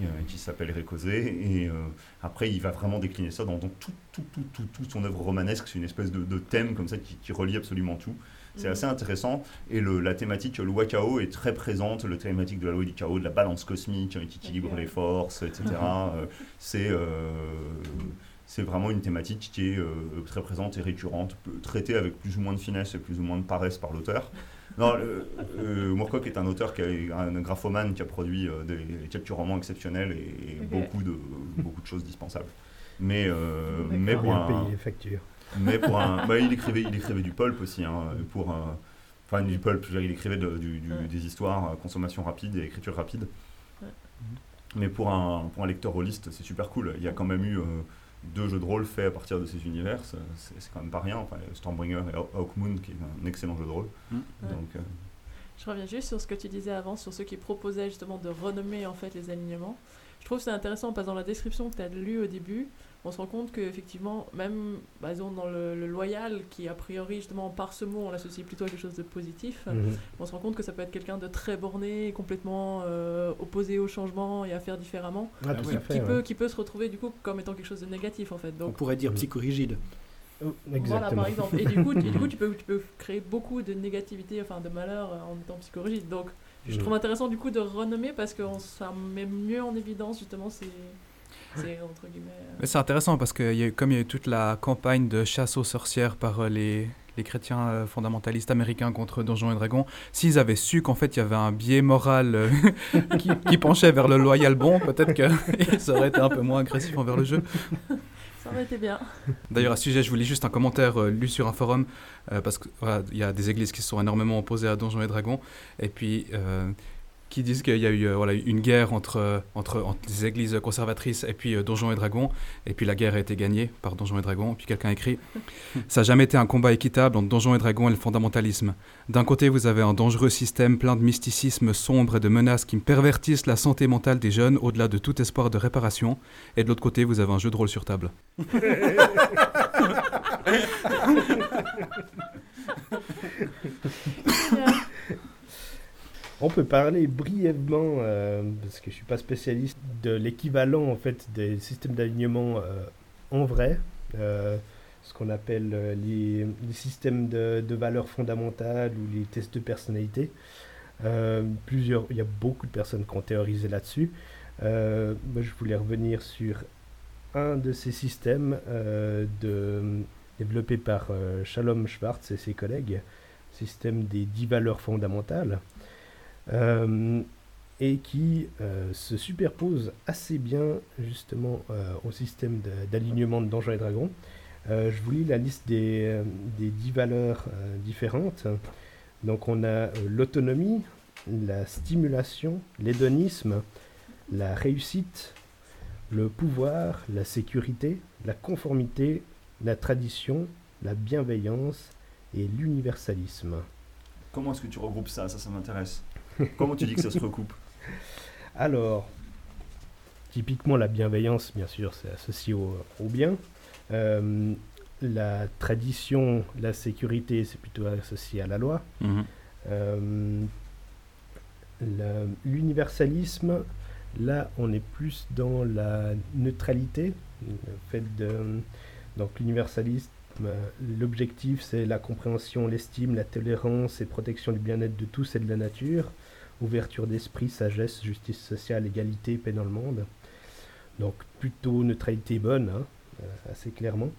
euh, qui s'appelle Récosé. Et euh, après, il va vraiment décliner ça dans, dans tout, tout, tout, tout, son œuvre romanesque. C'est une espèce de, thème comme ça qui relie absolument tout. C'est Mhm. assez intéressant. Et le, la thématique loi chaos est très présente. La thématique de la loi du chaos, de la balance cosmique hein, qui équilibre les forces, etc. Euh, c'est euh, c'est vraiment une thématique qui est euh, très présente et récurrente, traitée avec plus ou moins de finesse et plus ou moins de paresse par l'auteur. Non, euh, euh, Moorcock est un auteur qui est un graphomane qui a produit euh, des, captures romans exceptionnels et, beaucoup, de, beaucoup de choses dispensables. Mais, euh, mais pour un, payer les factures. Mais pour un, bah, il écrivait, il écrivait du pulp aussi. Hein, pour un, enfin du pulp, il écrivait de- du- du- Ouais. des histoires, euh, consommation rapide et écriture rapide. Ouais. Mais pour un, pour un lecteur rôliste, c'est super cool. Il y a quand même eu euh, deux jeux de rôle faits à partir de ces univers. C'est quand même pas rien. Enfin, Stormbringer et Haw- Hawkmoon, qui est un excellent jeu de rôle. Mm. Donc, euh, Je reviens juste sur ce que tu disais avant, sur ceux qui proposaient justement de renommer en fait les alignements. Je trouve que c'est intéressant parce que dans la description que tu as lue au début, on se rend compte qu'effectivement, même bah, disons, dans le, le loyal, qui a priori justement par ce mot on l'associe plutôt à quelque chose de positif, Mhm. on se rend compte que ça peut être quelqu'un de très borné, complètement euh, opposé au changement et à faire différemment, Ah, tout qui, à fait, qui ouais. peut, qui peut se retrouver du coup comme étant quelque chose de négatif en fait. On Donc pourrait dire psychorigide. Oh, voilà par exemple. Et du coup, et du coup tu, peux, tu peux *laughs* créer beaucoup de négativité, enfin de malheur euh, en étant psychorigide. Donc je Mhm. trouve intéressant du coup de renommer parce que on- ça met mieux en évidence justement ces, entre guillemets. euh, Mais c'est intéressant parce que y a comme il y a eu toute la campagne de chasse aux sorcières par euh, les, les chrétiens euh, fondamentalistes américains contre Donjons et Dragons, s'ils avaient su qu'en fait il y avait un biais moral euh, *laughs* qui, qui penchait vers le loyal bon, peut-être qu'ils *laughs* auraient été un peu moins agressifs envers le jeu. Ça aurait été bien. D'ailleurs, à ce sujet, je vous lis juste un commentaire euh, lu sur un forum, euh, parce qu'il y a des églises qui se sont énormément opposées à Donjons et Dragons, et puis qui disent qu'il y a eu euh, voilà, une guerre entre, euh, entre, entre les églises conservatrices et puis euh, Donjons et Dragons, et puis la guerre a été gagnée par Donjons et Dragons, et puis quelqu'un écrit *laughs* « Ça n'a jamais été un combat équitable entre Donjons et Dragons et le fondamentalisme. D'un côté, vous avez un dangereux système plein de mysticisme sombre et de menaces qui pervertissent la santé mentale des jeunes au-delà de tout espoir de réparation, et de l'autre côté, vous avez un jeu de rôle sur table. *laughs* *laughs* » On peut parler brièvement, euh, parce que je suis pas spécialiste, de l'équivalent en fait des systèmes d'alignement euh, en vrai, euh, ce qu'on appelle les, systèmes de, valeurs fondamentales ou les tests de personnalité. Plusieurs, il y a beaucoup de personnes qui ont théorisé là-dessus. Moi, je voulais revenir sur un de ces systèmes développé par Shalom Schwartz et ses collègues, système des 10 valeurs fondamentales, euh, et qui euh, se superpose assez bien justement euh, au système de- d'alignement de, Donjons et Dragons. Je vous lis la liste des, des 10 valeurs différentes. Donc on a l'autonomie, la stimulation, l'hédonisme, la réussite, le pouvoir, la sécurité, la conformité, la tradition, la bienveillance et l'universalisme. comment est-ce que tu regroupes ça? Ça, ça m'intéresse. Comment tu dis que ça se recoupe Alors, typiquement la bienveillance, bien sûr, c'est associé au, au bien. Euh, la tradition, la sécurité, c'est plutôt associé à la loi. Mhm. Euh, L'universalisme, là, on est plus dans la neutralité. Le fait de, donc l'universalisme, l'objectif, c'est la compréhension, l'estime, la tolérance et protection du bien-être de tous et de la nature. Ouverture d'esprit, sagesse, justice sociale, égalité, paix dans le monde. Donc plutôt neutralité bonne, hein, euh, assez clairement.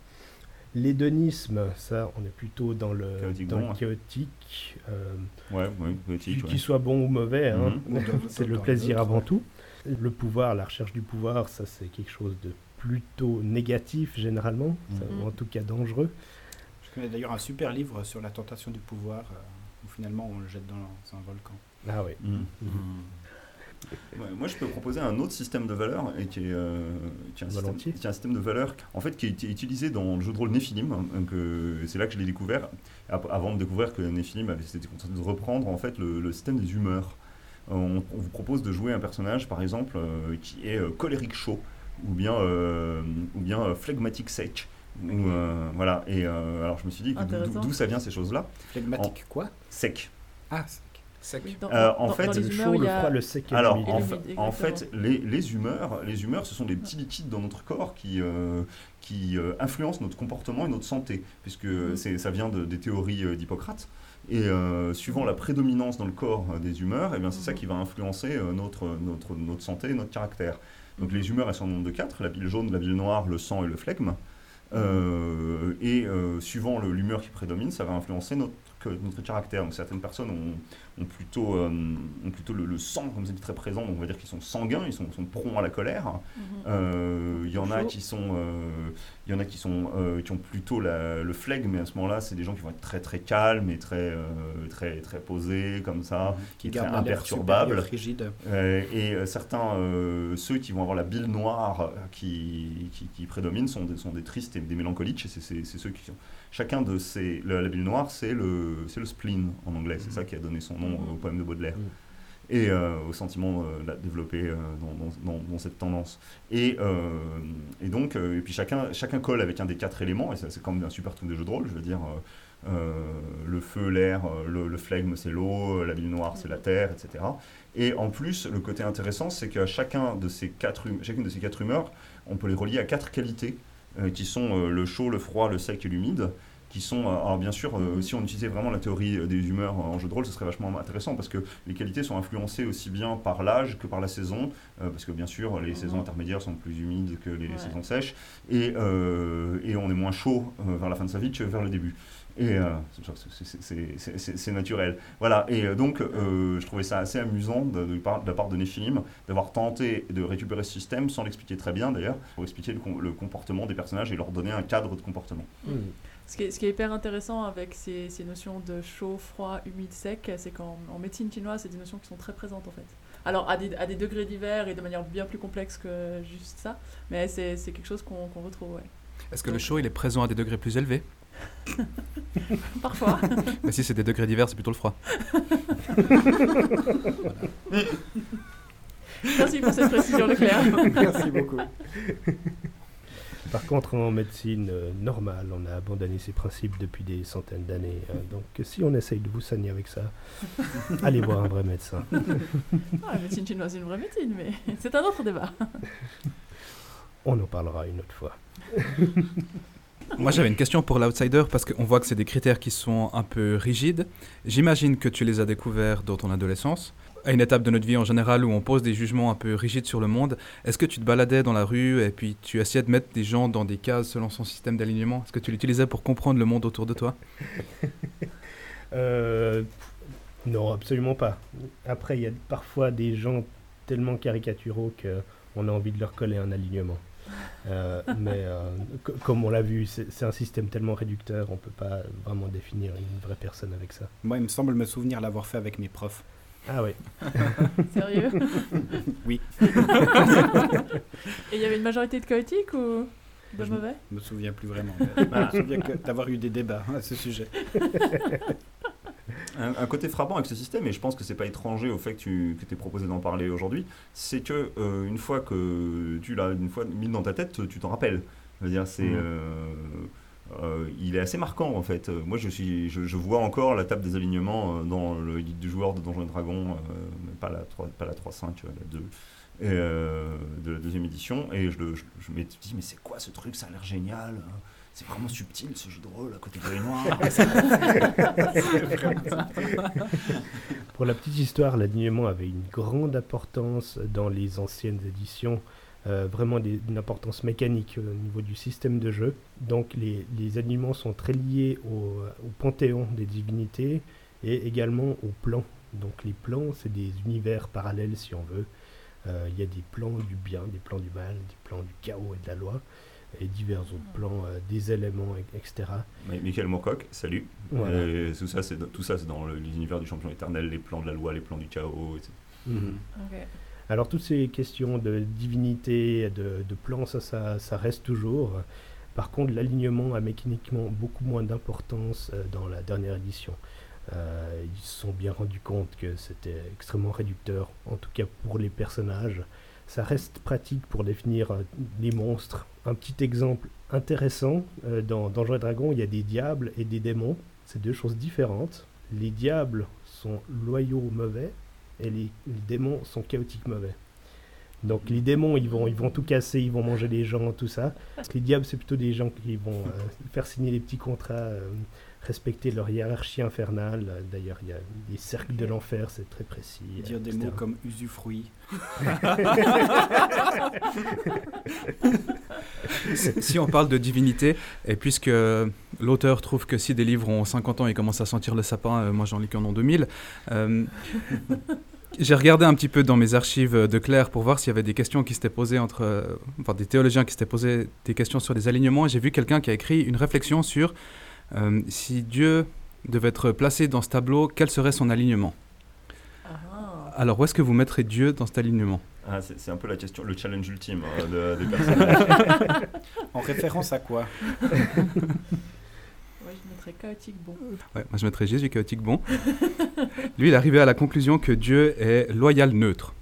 L'hédonisme, ça, on est plutôt dans le Chaotique dans bon, le chaotique. euh, Ouais, ouais, petit, qu'il ouais. soit bon ou mauvais, hein, Mhm. *laughs* C'est le plaisir avant tout. Le pouvoir, la recherche du pouvoir, ça c'est quelque chose de plutôt négatif généralement, ça, Mhm. ou en tout cas dangereux. Je connais d'ailleurs un super livre sur la tentation du pouvoir, euh, où finalement on le jette dans un volcan. Ah oui. Mhm. Ouais, moi, je peux proposer un autre système de valeurs et qui est, euh, qui est un, système, Volontiers. qui est un système de valeurs en fait qui a été utilisé dans le jeu de rôle Nephilim. hein, donc, euh, c'est là que je l'ai découvert. Avant de découvrir que Nephilim avait été content de reprendre en fait le, le système des humeurs. Euh, On, on vous propose de jouer un personnage, par exemple, euh, qui est euh, colérique chaud ou bien, euh, ou bien euh. Ou, euh, voilà, et euh, alors je me suis dit d'où ça vient ces choses-là? Phlegmatique quoi? Sec. Ah, sec. Dans- Euh, en dans- fait, dans les le humeurs, chaud, le a- froid, le sec et Alors, en, fait, les, les humeurs, les humeurs, ce sont des petits liquides dans notre corps qui, euh, qui euh, influencent notre comportement et notre santé, puisque c'est, ça vient de- des théories d'Hippocrate. Et euh, suivant la prédominance dans le corps euh, des humeurs, eh bien, c'est ça Mhm. qui va influencer euh, notre, notre, notre santé et notre caractère. Donc Mhm. les humeurs, elles sont au nombre de quatre, la bile jaune, la bile noire, le sang et le flegme. Euh, et euh, suivant le- l'humeur qui prédomine, ça va influencer notre, que- notre caractère. Donc certaines personnes ont, ont plutôt, euh, ont plutôt le, le sang, comme c'est dit, très présent, donc on va dire qu'ils sont sanguins, ils sont, sont prompts à la colère. Mhm. Euh, Il y en a qui sont, euh, il y en a qui sont, euh, qui ont plutôt la- le flegme, mais à ce moment-là, c'est des gens qui vont être très très calmes et très euh, très très posés comme ça, Qui très garde l'air imperturbables. rigide. Euh, et euh, certains, euh, ceux qui vont avoir la bile noire euh, qui, qui, qui prédomine sont des, sont des tristes et des mélancoliques. Et c'est- c'est c'est ceux qui sont. Chacun de ces. La, la bile noire, c'est le, c'est le spleen en anglais. C'est ça qui a donné son nom au poème de Baudelaire. Et euh, au sentiment euh, développé euh, dans, dans- dans- dans cette tendance. Et, et donc, et puis chacun, chacun colle avec un des quatre éléments, et ça, c'est comme un super truc de jeu de rôle, je veux dire. le feu, l'air, le, le flegme, c'est l'eau, la bile noire, c'est la terre, etc. Et en plus, le côté intéressant, c'est qu'à chacun de ces quatre chacune de ces quatre humeurs, on peut les relier à quatre qualités, qui sont euh, le chaud, le froid, le sec et l'humide, qui sont, euh, alors bien sûr, euh, si on utilisait vraiment la théorie euh, des humeurs en jeu de rôle, ce serait vachement intéressant, parce que les qualités sont influencées aussi bien par l'âge que par la saison, euh, parce que bien sûr, les saisons intermédiaires sont plus humides que les Ouais. saisons sèches, et, euh, et on est moins chaud euh, vers la fin de sa vie que vers le début. Et euh, c'est- naturel. Voilà, et euh, donc euh, je trouvais ça assez amusant de, de par- de la part de Nephilim d'avoir tenté de récupérer ce système sans l'expliquer très bien d'ailleurs, pour expliquer le, com- le comportement des personnages et leur donner un cadre de comportement. Ce qui, est, ce qui est hyper intéressant avec ces, ces notions de chaud, froid, humide, sec, c'est qu'en en médecine chinoise, c'est des notions qui sont très présentes en fait. Alors à des, à des degrés divers et de manière bien plus complexe que juste ça, mais c'est quelque chose qu'on retrouve, ouais. Est-ce que le chaud il est présent à des degrés plus élevés? *laughs* Parfois. *laughs* Mais si c'est des degrés divers, c'est plutôt le froid. *laughs* Merci pour cette précision, Leclerc. Merci beaucoup. Par contre, en médecine euh, normale, on a abandonné ces principes depuis des centaines d'années. hein. donc, si on essaye de vous soigner avec ça, allez voir un vrai médecin. Ah, la médecine chinoise, c'est une vraie médecine, mais c'est un autre débat. On en parlera une autre fois. Moi j'avais une question pour l'outsider parce qu'on voit que c'est des critères qui sont un peu rigides. J'imagine que tu les as découverts dans ton adolescence. À une étape de notre vie en général où on pose des jugements un peu rigides sur le monde, est-ce que tu te baladais dans la rue et puis tu essayais de mettre des gens dans des cases selon son système d'alignement? Est-ce que tu l'utilisais pour comprendre le monde autour de toi? *laughs* Euh, non, absolument pas. Après, il y a parfois des gens tellement caricaturaux qu'on a envie de leur coller un alignement. Euh, mais euh, co- comme on l'a vu, c'est un système tellement réducteur, on peut pas vraiment définir une vraie personne avec ça. Moi, il me semble me souvenir l'avoir fait avec mes profs. Ah oui. *laughs* Sérieux? Oui. Et il y avait une majorité de chaotiques ou de Je mauvais? me souviens plus vraiment. mais Je me souviens que d'avoir eu des débats à ce sujet. *laughs* Un, un côté frappant avec ce système, et je pense que c'est pas étranger au fait que tu que aies proposé d'en parler aujourd'hui, c'est que euh, une fois que tu l'as une fois mis dans ta tête, tu t'en rappelles. Je veux dire, c'est Mhm. euh, euh, il est assez marquant en fait. Moi, je suis, je, je vois encore la table des alignements dans le guide du joueur de Donjons et Dragons, mais pas la 3, pas la 3.5, euh, la 2. Et, euh, de la deuxième édition et je, le, je, je me dis mais c'est quoi ce truc? Ça a l'air génial hein. C'est vraiment subtil ce jeu de rôle à côté de l'œil noir *laughs* Pour la petite histoire, l'alignement avait une grande importance dans les anciennes éditions, euh, vraiment des- une importance mécanique euh, au niveau du système de jeu. Donc les, les alignements sont très liés au, au panthéon des divinités et également aux plans. Donc les plans, c'est des univers parallèles si on veut. Euh, Il y a des plans du bien, des plans du mal, des plans du chaos et de la loi, et divers autres plans euh, des éléments, et- etc. Mais Michael Moorcock, salut. Voilà. Et tout ça, c'est dans- tout ça, c'est dans le- l'univers du champion éternel, les plans de la loi, les plans du chaos, etc. Mhm. Alors toutes ces questions de divinité, de, de plans, ça, ça, ça reste toujours. Par contre, l'alignement a mécaniquement beaucoup moins d'importance euh, dans la dernière édition. Euh, ils se sont bien rendus compte que c'était extrêmement réducteur, en tout cas pour les personnages. Ça reste pratique pour définir euh, les monstres. Un petit exemple intéressant, euh, dans Donjons et Dragons, il y a des diables et des démons. C'est deux choses différentes. Les diables sont loyaux mauvais et les démons sont chaotiques mauvais. Donc les démons, ils vont, ils vont tout casser, ils vont manger les gens, tout ça. Les diables, c'est plutôt des gens qui vont euh, faire signer des petits contrats, euh, respecter leur hiérarchie infernale. Euh, D'ailleurs, il y a des cercles de l'enfer, c'est très précis. euh, Dire des etc. mots comme usufruit. *laughs* si on parle de divinité, et puisque l'auteur trouve que si des livres ont 50 ans et commencent à sentir le sapin, euh, moi j'en lis qu'en an 2000, euh, j'ai regardé un petit peu dans mes archives de Claire pour voir s'il y avait des questions qui s'étaient posées entre, euh, enfin des théologiens qui s'étaient posés des questions sur les alignements, et j'ai vu quelqu'un qui a écrit une réflexion sur euh, si Dieu devait être placé dans ce tableau, quel serait son alignement? Alors où est-ce que vous mettrez Dieu dans cet alignement? Ah, c'est c'est un peu la question, le challenge ultime hein, de- des personnages. *laughs* En référence à quoi? *laughs* mettrais chaotique bon. Ouais, moi je mettrais Jésus chaotique bon. Lui, il est arrivé à la conclusion que Dieu est loyal neutre.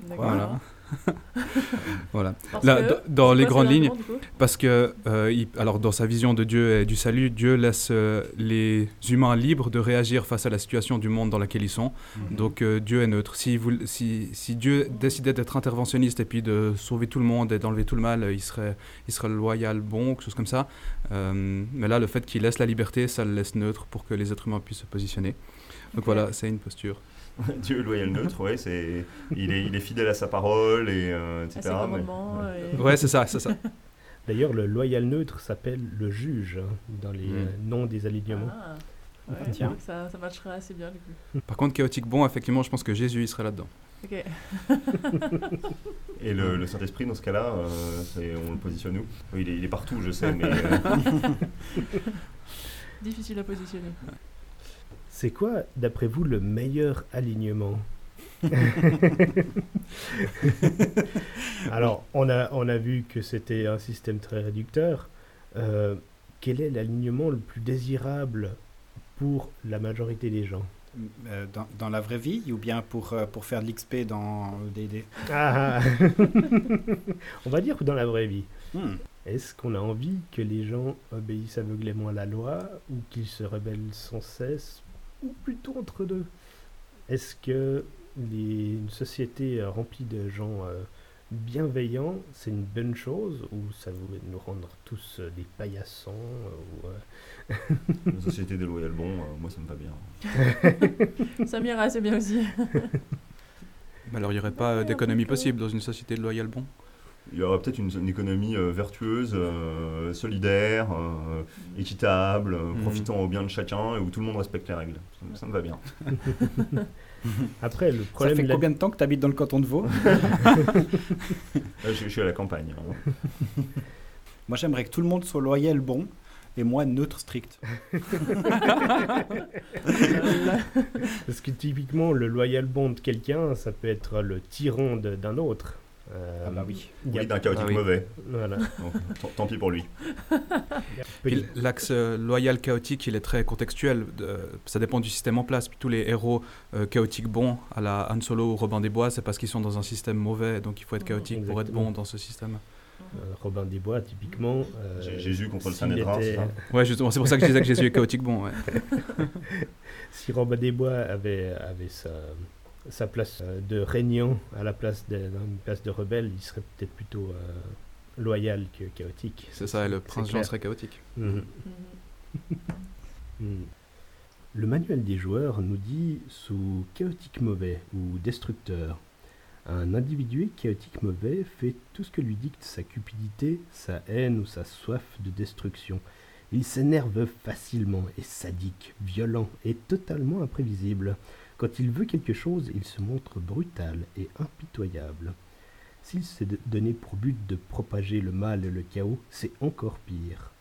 D'accord. Voilà. *laughs* voilà. Là, dans les grandes lignes, parce que, euh, il- alors dans sa vision de Dieu et du salut, Dieu laisse euh, les humains libres de réagir face à la situation du monde dans laquelle ils sont. Mhm. Donc euh, Dieu est neutre. Si, vous, si, si Dieu décidait d'être interventionniste et puis de sauver tout le monde et d'enlever tout le mal, il serait, il serait loyal, bon, quelque chose comme ça. Euh, mais là, le fait qu'il laisse la liberté, ça le laisse neutre pour que les êtres humains puissent se positionner. Donc voilà, c'est une posture. *laughs* Dieu loyal neutre, ouais, c'est il est, il est fidèle à sa parole et euh, etc. À ses mais- et- Ouais, c'est ça, c'est ça. *laughs* D'ailleurs, le loyal neutre s'appelle le juge hein, dans les Mm. euh, noms des alignements. Ah, ouais, Tiens. ça, ça matcherait assez bien du coup. *laughs* Par contre, chaotique bon, effectivement, je pense que Jésus, il serait là-dedans. Ok. Et le, le Saint-Esprit, dans ce cas-là, euh, on le positionne où? Oui, il est, il est partout, je sais, mais euh, Difficile à positionner. C'est quoi, d'après vous, le meilleur alignement *laughs* Alors, on a, on a vu que c'était un système très réducteur. Euh, quel est l'alignement le plus désirable pour la majorité des gens? Euh, dans, dans la vraie vie ou bien pour, euh, pour faire de l'XP dans D&D Ah, *laughs* On va dire que dans la vraie vie. Hmm. Est-ce qu'on a envie que les gens obéissent aveuglément à la loi ou qu'ils se rebellent sans cesse ou plutôt entre deux Est-ce que les- une société euh, remplie de gens euh, bienveillants, c'est une bonne chose ou ça va nous rendre tous euh, des paillassons ou, euh, *laughs* une société déloyale, bon, euh, moi ça me va bien. *laughs* Ça m'ira assez bien aussi. *laughs* Alors, il n'y aurait pas euh, d'économie possible dans une société de loyal bon? Il y aurait peut-être une, une économie euh, vertueuse, euh, solidaire, euh, équitable, euh, Mhm. profitant au bien de chacun et où tout le monde respecte les règles. Ça, me- ça me va bien. *laughs* Après, le Ça problème... fait là- combien de temps que tu habites dans le canton de Vaud Là, *laughs* *laughs* je, je suis à la campagne. hein. Moi, j'aimerais que tout le monde soit loyal, bon, et moi, neutre, strict. Parce que typiquement, le loyal bond de quelqu'un, ça peut être le tyran de- d'un autre. Euh, Ah bah oui. il y a- Oui, d'un chaotique Ah oui. mauvais. Voilà. *laughs* Donc, tant, pis pour lui. L'axe euh, loyal chaotique, il est très contextuel. ça dépend du système en place. Puis tous les héros euh, chaotiques bons, à la Han Solo ou Robin des Bois, c'est parce qu'ils sont dans un système mauvais. Donc il faut être chaotique pour être bon dans ce système. Euh, Robin des Bois, typiquement. euh, Jésus contre le s'il Sanhédrin, était- c'est ça *laughs* Ouais, justement, c'est pour ça que je disais que Jésus est chaotique bon. ouais. *laughs* si Robin des Bois avait, avait sa, sa place euh, de régnant à la place de, une place de rebelle, il serait peut-être plutôt euh, loyal que chaotique. C'est ça, et le prince Jean serait chaotique. Mhm. Hmm. *laughs* Le manuel des joueurs nous dit sous chaotique mauvais ou destructeur. Un individu chaotique mauvais fait tout ce que lui dicte sa cupidité, sa haine ou sa soif de destruction. Il s'énerve facilement, est sadique, violent et totalement imprévisible. Quand il veut quelque chose, il se montre brutal et impitoyable. S'il s'est donné pour but de propager le mal et le chaos, c'est encore pire.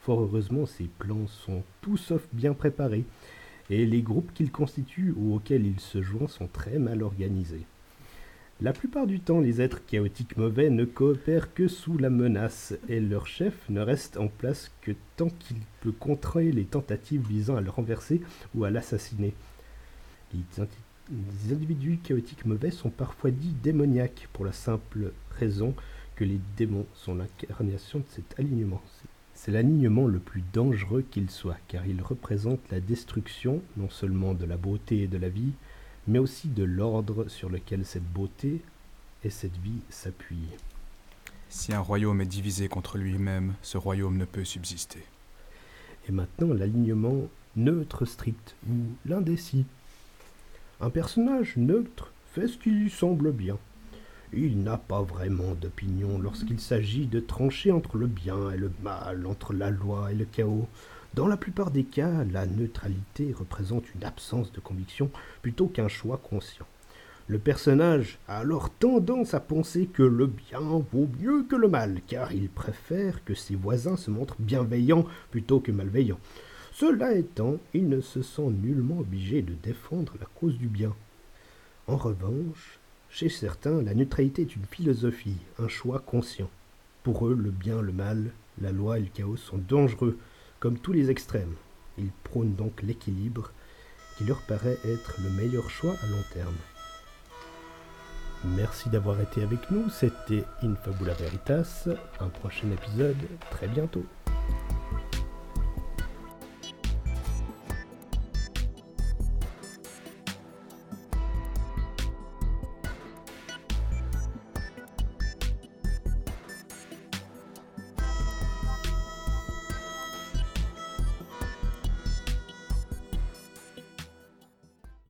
Fort heureusement, ses plans sont tout sauf bien préparés, et les groupes qu'il constitue ou auxquels il se joint sont très mal organisés. La plupart du temps, les êtres chaotiques mauvais ne coopèrent que sous la menace, et leur chef ne reste en place que tant qu'il peut contrer les tentatives visant à le renverser ou à l'assassiner. Les individus chaotiques mauvais sont parfois dits démoniaques pour la simple raison que les démons sont l'incarnation de cet alignement. C'est l'alignement le plus dangereux qu'il soit, car il représente la destruction non seulement de la beauté et de la vie, mais aussi de l'ordre sur lequel cette beauté et cette vie s'appuient. Si un royaume est divisé contre lui-même, ce royaume ne peut subsister. Et maintenant, l'alignement neutre strict, ou l'indécis. Un personnage neutre fait ce qui lui semble bien. Il n'a pas vraiment d'opinion lorsqu'il s'agit de trancher entre le bien et le mal, entre la loi et le chaos. Dans la plupart des cas, la neutralité représente une absence de conviction plutôt qu'un choix conscient. Le personnage a alors tendance à penser que le bien vaut mieux que le mal, car il préfère que ses voisins se montrent bienveillants plutôt que malveillants. Cela étant, il ne se sent nullement obligé de défendre la cause du bien. En revanche, chez certains, la neutralité est une philosophie, un choix conscient. Pour eux, le bien, le mal, la loi et le chaos sont dangereux, comme tous les extrêmes. Ils prônent donc l'équilibre, qui leur paraît être le meilleur choix à long terme. Merci d'avoir été avec nous, c'était Infabula Veritas, un prochain épisode très bientôt.